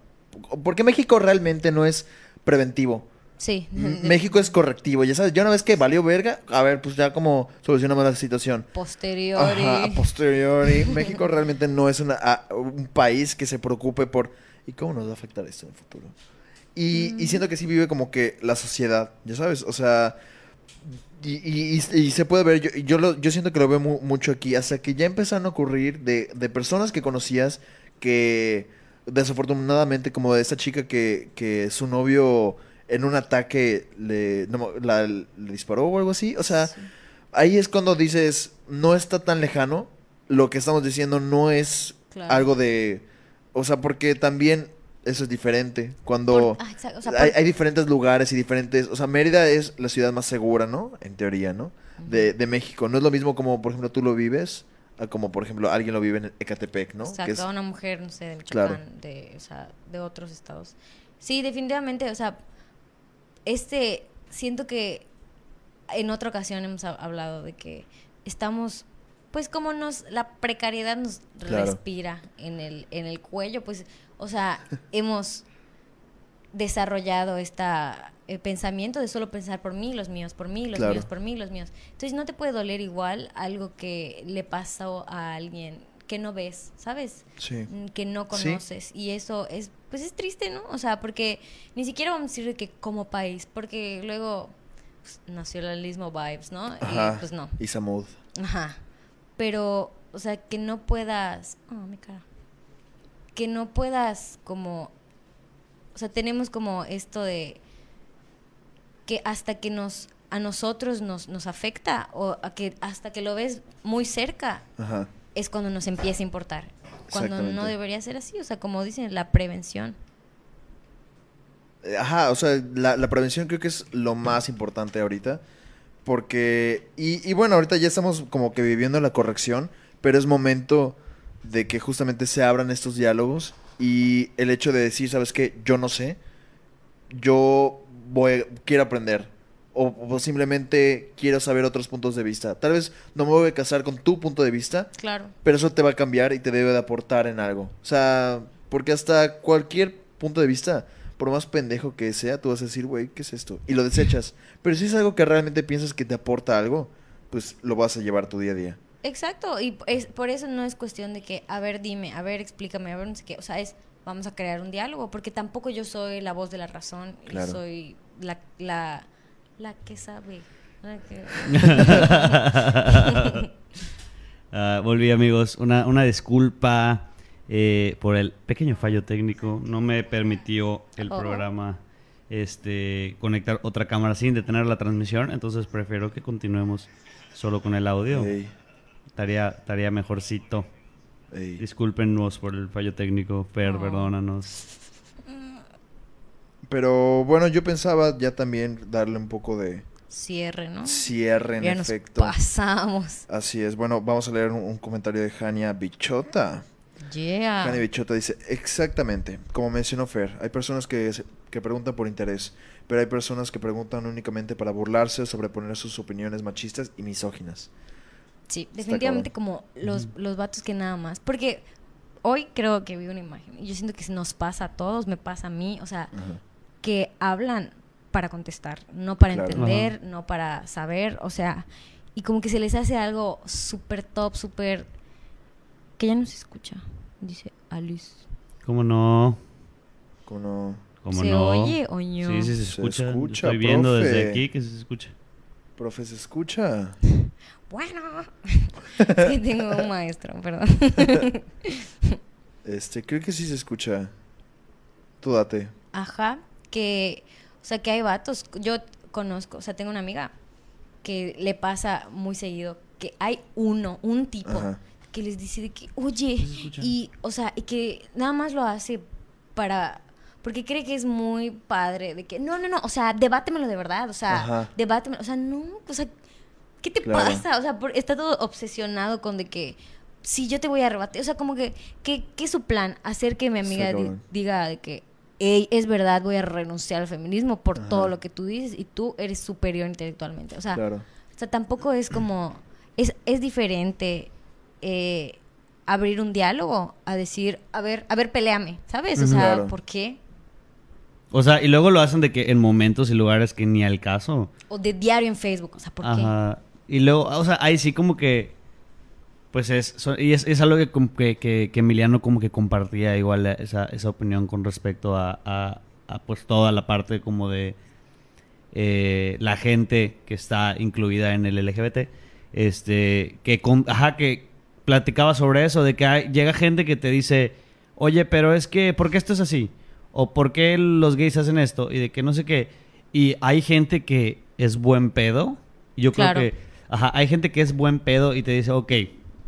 Porque México realmente no es preventivo. Sí. México es correctivo, ya sabes, ya una vez que valió verga, a ver, pues ya como solucionamos la situación. Posteriori. Ajá, a posteriori. México realmente no es una, a- un país que se preocupe por ¿y cómo nos va a afectar esto en el futuro? Y, y siento que sí vive como que la sociedad, ya sabes, o sea, y, y- y- y se puede ver, yo, yo, lo- yo siento que lo veo mu- mucho aquí, hasta que ya empezaron a ocurrir de, de personas que conocías que desafortunadamente, como de esta chica que, que su novio en un ataque le, no, la- le disparó o algo así, o sea, Sí. ahí es cuando dices, no está tan lejano, lo que estamos diciendo no es Claro. algo de, o sea, porque también eso es diferente, cuando Por- ah, o sea, hay, por- hay diferentes lugares y diferentes, o sea, Mérida es la ciudad más segura, ¿no? En teoría, ¿no? De, de México, no es lo mismo como, por ejemplo, tú lo vives, a como, por ejemplo, alguien lo vive en Ecatepec, ¿no? Exacto, Que es- a una mujer, no sé, de Claro. Michoacán, de, o sea, de otros estados. Sí, definitivamente, o sea, este, siento que en otra ocasión hemos hab- hablado de que estamos, pues como nos, la precariedad nos Claro. respira en el, en el cuello, pues, o sea, hemos desarrollado esta eh, pensamiento de solo pensar por mí, los míos, por mí, los Claro. míos, por mí, los míos. Entonces no te puede doler igual algo que le pasó a alguien que no ves, ¿sabes? Sí. Mm, que no Sí. conoces y eso es pues es triste no o sea porque ni siquiera vamos a decir de que como país porque luego pues, nacionalismo vibes no Ajá. y pues no Y Samud. ajá pero o sea que no puedas oh mi cara que no puedas como o sea tenemos como esto de que hasta que nos a nosotros nos, nos afecta o a que hasta que lo ves muy cerca Ajá. es cuando nos empieza a importar. Cuando no debería ser así, o sea, como dicen, la prevención. Eh, Ajá, o sea, la, la prevención creo que es lo más importante ahorita. Porque, y, y bueno, ahorita ya estamos como que viviendo la corrección, pero es momento de que justamente se abran estos diálogos y el hecho de decir, ¿sabes qué? Yo no sé, yo voy, quiero aprender. O, o simplemente quiero saber otros puntos de vista. Tal vez no me voy a casar con tu punto de vista, Claro. pero eso te va a cambiar y te debe de aportar en algo. O sea, porque hasta cualquier punto de vista, por más pendejo que sea, tú vas a decir, güey, ¿qué es esto? Y lo desechas. Pero si es algo que realmente piensas que te aporta algo, pues lo vas a llevar tu día a día. Exacto, y es, por eso no es cuestión de que, a ver, dime, a ver, explícame, a ver, no sé qué. O sea, es, vamos a crear un diálogo, porque tampoco yo soy la voz de la razón, y Claro. soy la, la, la que sabe. la que- Ah, volví amigos, una, una disculpa eh, por el pequeño fallo técnico. No me permitió el Oh. programa este, conectar otra cámara sin detener la transmisión, entonces prefiero que continuemos solo con el audio. Ey, Estaría, estaría mejorcito. ey. Discúlpenos por el fallo técnico, per, Oh. perdónanos. Pero bueno, yo pensaba ya también darle un poco de, cierre, ¿no? Cierre, en ya nos efecto. pasamos. Así es. Bueno, vamos a leer un, un comentario de Jania Bichota. Yeah. Jania Bichota dice, exactamente, como mencionó Fer, hay personas que, se- que preguntan por interés, pero hay personas que preguntan únicamente para burlarse o sobreponer sus opiniones machistas y misóginas. Sí, definitivamente como los, los vatos que nada más. Porque hoy creo que vi una imagen y yo siento que nos pasa a todos, me pasa a mí, o sea, Ajá. que hablan para contestar, no para Claro. entender, no para saber, o sea, y como que se les hace algo súper top, súper... que ya no se escucha, dice Alice. ¿Cómo no? Como no- ¿Cómo ¿Se no? oye o no? Sí, sí, se Se escucha. Estoy viendo desde aquí que se escucha. Profe, ¿se escucha? Bueno, es que tengo un maestro, perdón. Este, creo que sí se escucha. Tú date. Ajá, que, o sea, que hay vatos, yo conozco, o sea, tengo una amiga que le pasa muy seguido que hay uno, un tipo Ajá. que les dice de que, oye, y, o sea, y que nada más lo hace para, porque cree que es muy padre, de que, no, no, no, o sea, debátemelo de verdad, o sea, Ajá. debátemelo, o sea, no, o sea, ¿qué te Claro. pasa? O sea, por- está todo obsesionado con de que, si yo te voy a rebatir, o sea, como que, ¿qué es su plan? Hacer que mi amiga di- diga de que, "Ey, es verdad, voy a renunciar al feminismo por Ajá. todo lo que tú dices y tú eres superior intelectualmente. O sea, Claro. o sea tampoco es como, es, es diferente eh, abrir un diálogo a decir, a ver, a ver, peleame, ¿sabes? O sea, Claro. ¿por qué? O sea, y luego lo hacen de que en momentos y lugares que ni al caso. O de diario en Facebook, o sea, ¿por qué? Ajá. Y luego, o sea, ahí sí como que. Pues es. so- y es, es algo que, que, que- que Emiliano como que compartía igual esa, esa opinión con respecto a, a- a, pues toda la parte como de eh, la gente que está incluida en el LGBT. Este. Que con, ajá, que platicaba sobre eso, de que hay- llega gente que te dice, oye, pero es que, ¿por qué esto es así? O ¿por qué los gays hacen esto? Y de que no sé qué. Y hay gente que es buen pedo. Y Yo Claro. creo que, ajá, hay gente que es buen pedo y te dice, ok,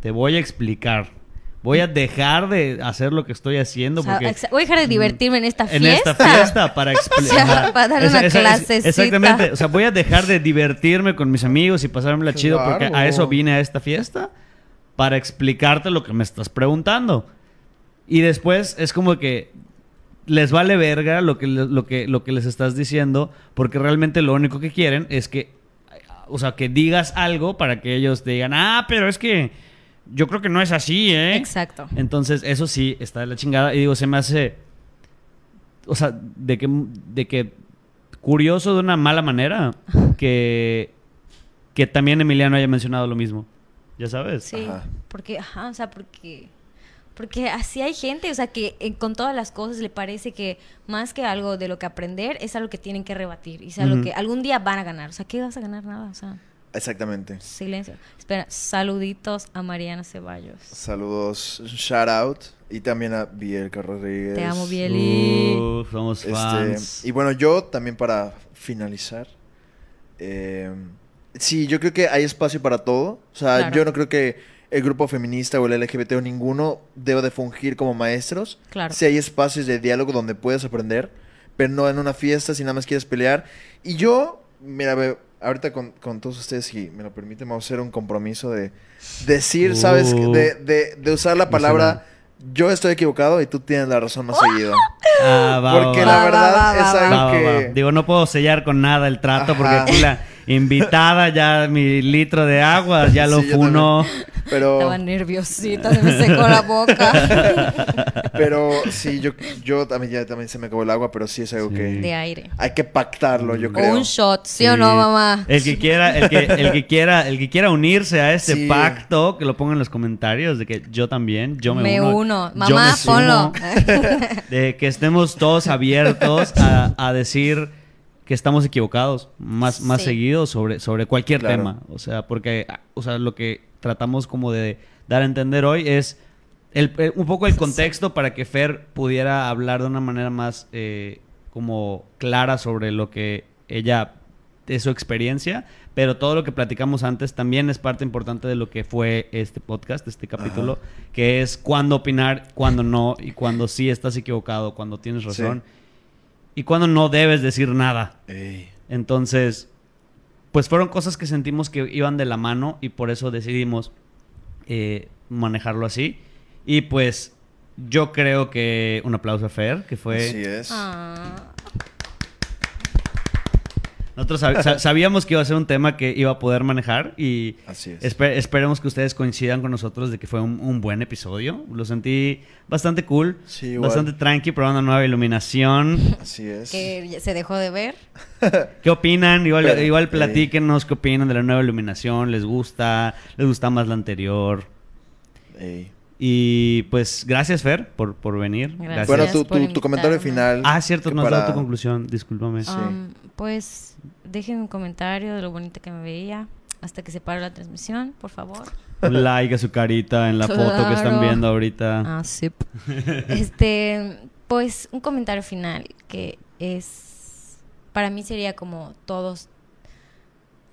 te voy a explicar. Voy a dejar de hacer lo que estoy haciendo O sea, porque voy a dejar de divertirme en esta en fiesta. esta fiesta para O explicar. sea, para dar una clasecita. Exactamente. O sea, voy a dejar de divertirme con mis amigos y pasármela chido porque a Claro. eso vine a esta fiesta para explicarte lo que me estás preguntando. Y después es como que les vale verga lo que, lo que, lo que les estás diciendo porque realmente lo único que quieren es que, o sea, que digas algo para que ellos te digan, ah, pero es que yo creo que no es así, ¿eh? Exacto. Entonces, eso sí, está de la chingada. Y digo, se me hace. O sea, de que, de que curioso de una mala manera que, que también Emiliano haya mencionado lo mismo. ¿Ya sabes? Sí, Ajá. porque, ajá, o sea, porque, porque así hay gente, o sea, que eh, con todas las cosas le parece que más que algo de lo que aprender es algo que tienen que rebatir y es algo que algún día van a ganar, o sea, ¿qué vas a ganar? Nada, o sea, Exactamente. silencio. Espera, saluditos a Mariana Ceballos. Saludos, shout out. Y también a Bielka Rodríguez. Te amo, Bieli. Uf, somos Este, fans. y bueno, yo también para finalizar. eh, sí, yo creo que hay espacio para todo. O sea, Claro. yo no creo que el grupo feminista o el LGBT o ninguno deba de fungir como maestros. Claro. Sí hay espacios de diálogo donde puedes aprender, pero no en una fiesta si nada más quieres pelear. Y yo, mira, ve, ahorita con, con todos ustedes, si me lo permiten, vamos a hacer un compromiso de decir, ¿sabes? Uh. De, de, de usar la palabra yo estoy equivocado y tú tienes la razón más seguido. Ah, va, Porque va, la va. verdad va, es algo Va, va, que... va. Digo, no puedo sellar con nada el trato porque aquí la invitada ya mi litro de agua ya lo Sí, yo funo. Pero, Estaba nerviosita, se me secó la boca pero sí, yo, yo también ya también se me acabó el agua, pero sí es algo Sí. que de aire. hay que pactarlo, yo O creo. un shot, ¿sí, o no, mamá? El que quiera, el que, el que quiera, el que quiera unirse a este Sí. pacto, que lo ponga en los comentarios de que yo también, yo me, me uno. uno. yo Mamá, sumo, ponlo. De que estemos todos abiertos a, a decir que estamos equivocados más, más Sí. seguido sobre, sobre cualquier Claro. tema. O sea, porque o sea, lo que tratamos como de dar a entender hoy es el- eh, un poco el contexto para que Fer pudiera hablar de una manera más eh, como clara sobre lo que ella es su experiencia, pero todo lo que platicamos antes también es parte importante de lo que fue este podcast, este capítulo, Ajá. que es cuándo opinar, cuándo no, y cuándo sí estás equivocado, cuándo tienes razón, y cuándo no debes decir nada. Ey. Entonces, pues fueron cosas que sentimos que iban de la mano y por eso decidimos eh, manejarlo así. Y pues yo creo que un aplauso a Fer, que fue... Así es. Ah, Nosotros sab- sa- sabíamos que iba a ser un tema que iba a poder manejar y Así es. espe- esperemos que ustedes coincidan con nosotros de que fue un, un buen episodio. Lo sentí bastante cool, Sí, igual. bastante tranqui, probando una nueva iluminación. Así es. que se dejó de ver. ¿Qué opinan? Igual, Pero, igual platíquenos qué opinan de la nueva iluminación. ¿Les gusta? ¿Les gusta más la anterior? Ey. Y pues gracias, Fer, por, por venir. Gracias. Bueno, tu, tu, tu comentario final. Ah, cierto, no has dado tu conclusión. Discúlpame. Sí. Pues dejen un comentario de lo bonita que me veía hasta que se pare la transmisión, por favor. Un like a su carita en la foto que están viendo ahorita. Ah, sí. este, pues un comentario final que es para mí sería como todos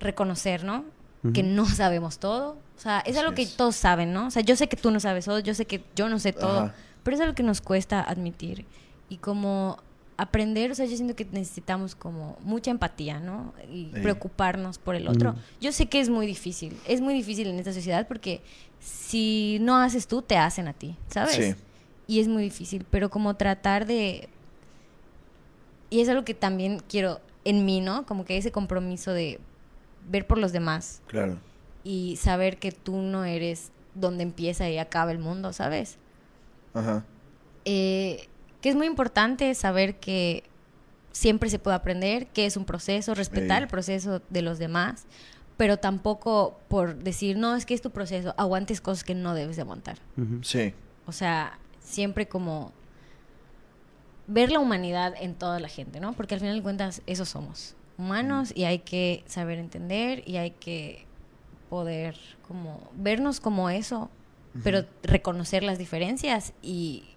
reconocer, ¿no? Que no sabemos todo. O sea, es Así algo que es. todos saben, ¿no? O sea, yo sé que tú no sabes todo, yo sé que yo no sé todo, Ajá. pero es algo que nos cuesta admitir. Y como aprender, o sea, yo siento que necesitamos como mucha empatía, ¿no? Y preocuparnos por el otro. Mm. Yo sé que es muy difícil, es muy difícil en esta sociedad porque si no haces tú, te hacen a ti, ¿sabes? Sí. Y es muy difícil, pero como tratar de... Y es algo que también quiero en mí, ¿no? Como que ese compromiso de ver por los demás Claro. y saber que tú no eres donde empieza y acaba el mundo, ¿sabes? Ajá. Eh, que es muy importante saber que siempre se puede aprender, que es un proceso, respetar el proceso de los demás, pero tampoco por decir, no, es que es tu proceso, aguantes cosas que no debes de aguantar. Sí. O sea, siempre como ver la humanidad en toda la gente, ¿no? Porque al final de cuentas, eso somos, humanos, y hay que saber entender y hay que poder como vernos como eso, pero reconocer las diferencias y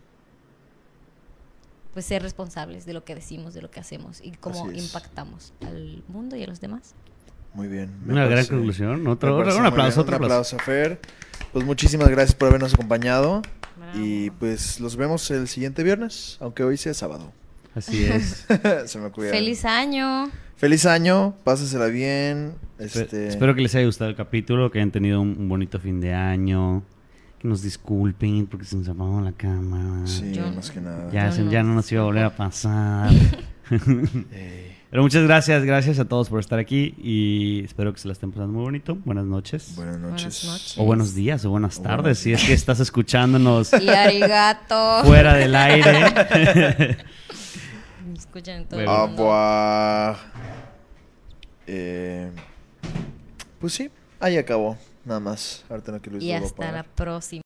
pues ser responsables de lo que decimos, de lo que hacemos y cómo impactamos al mundo y a los demás. Muy bien. Una gran conclusión. Otro, un aplauso, bien. otro Un aplauso. aplauso a Fer. Pues muchísimas gracias por habernos acompañado. Bravo. Y pues los vemos el siguiente viernes, aunque hoy sea sábado. Así es. Se me cuida. Feliz año. Feliz año, pásesela bien. Este... Espero que les haya gustado el capítulo, que hayan tenido un bonito fin de año. Que nos disculpen porque se nos apagó la cámara. Sí, Yo- más que nada. Ya, se- no. ya no nos iba a volver a pasar. Pero muchas gracias, gracias a todos por estar aquí y espero que se la estén pasando muy bonito. Buenas noches. Buenas noches. Buenas noches. O buenos días o buenas O tardes, si es que estás escuchándonos Y arigato. fuera del aire. Me escuchan todo Bueno. el mundo. Agua. Eh, pues sí, ahí acabó. Nada más. Ahorita no que Luis Y hasta la próxima.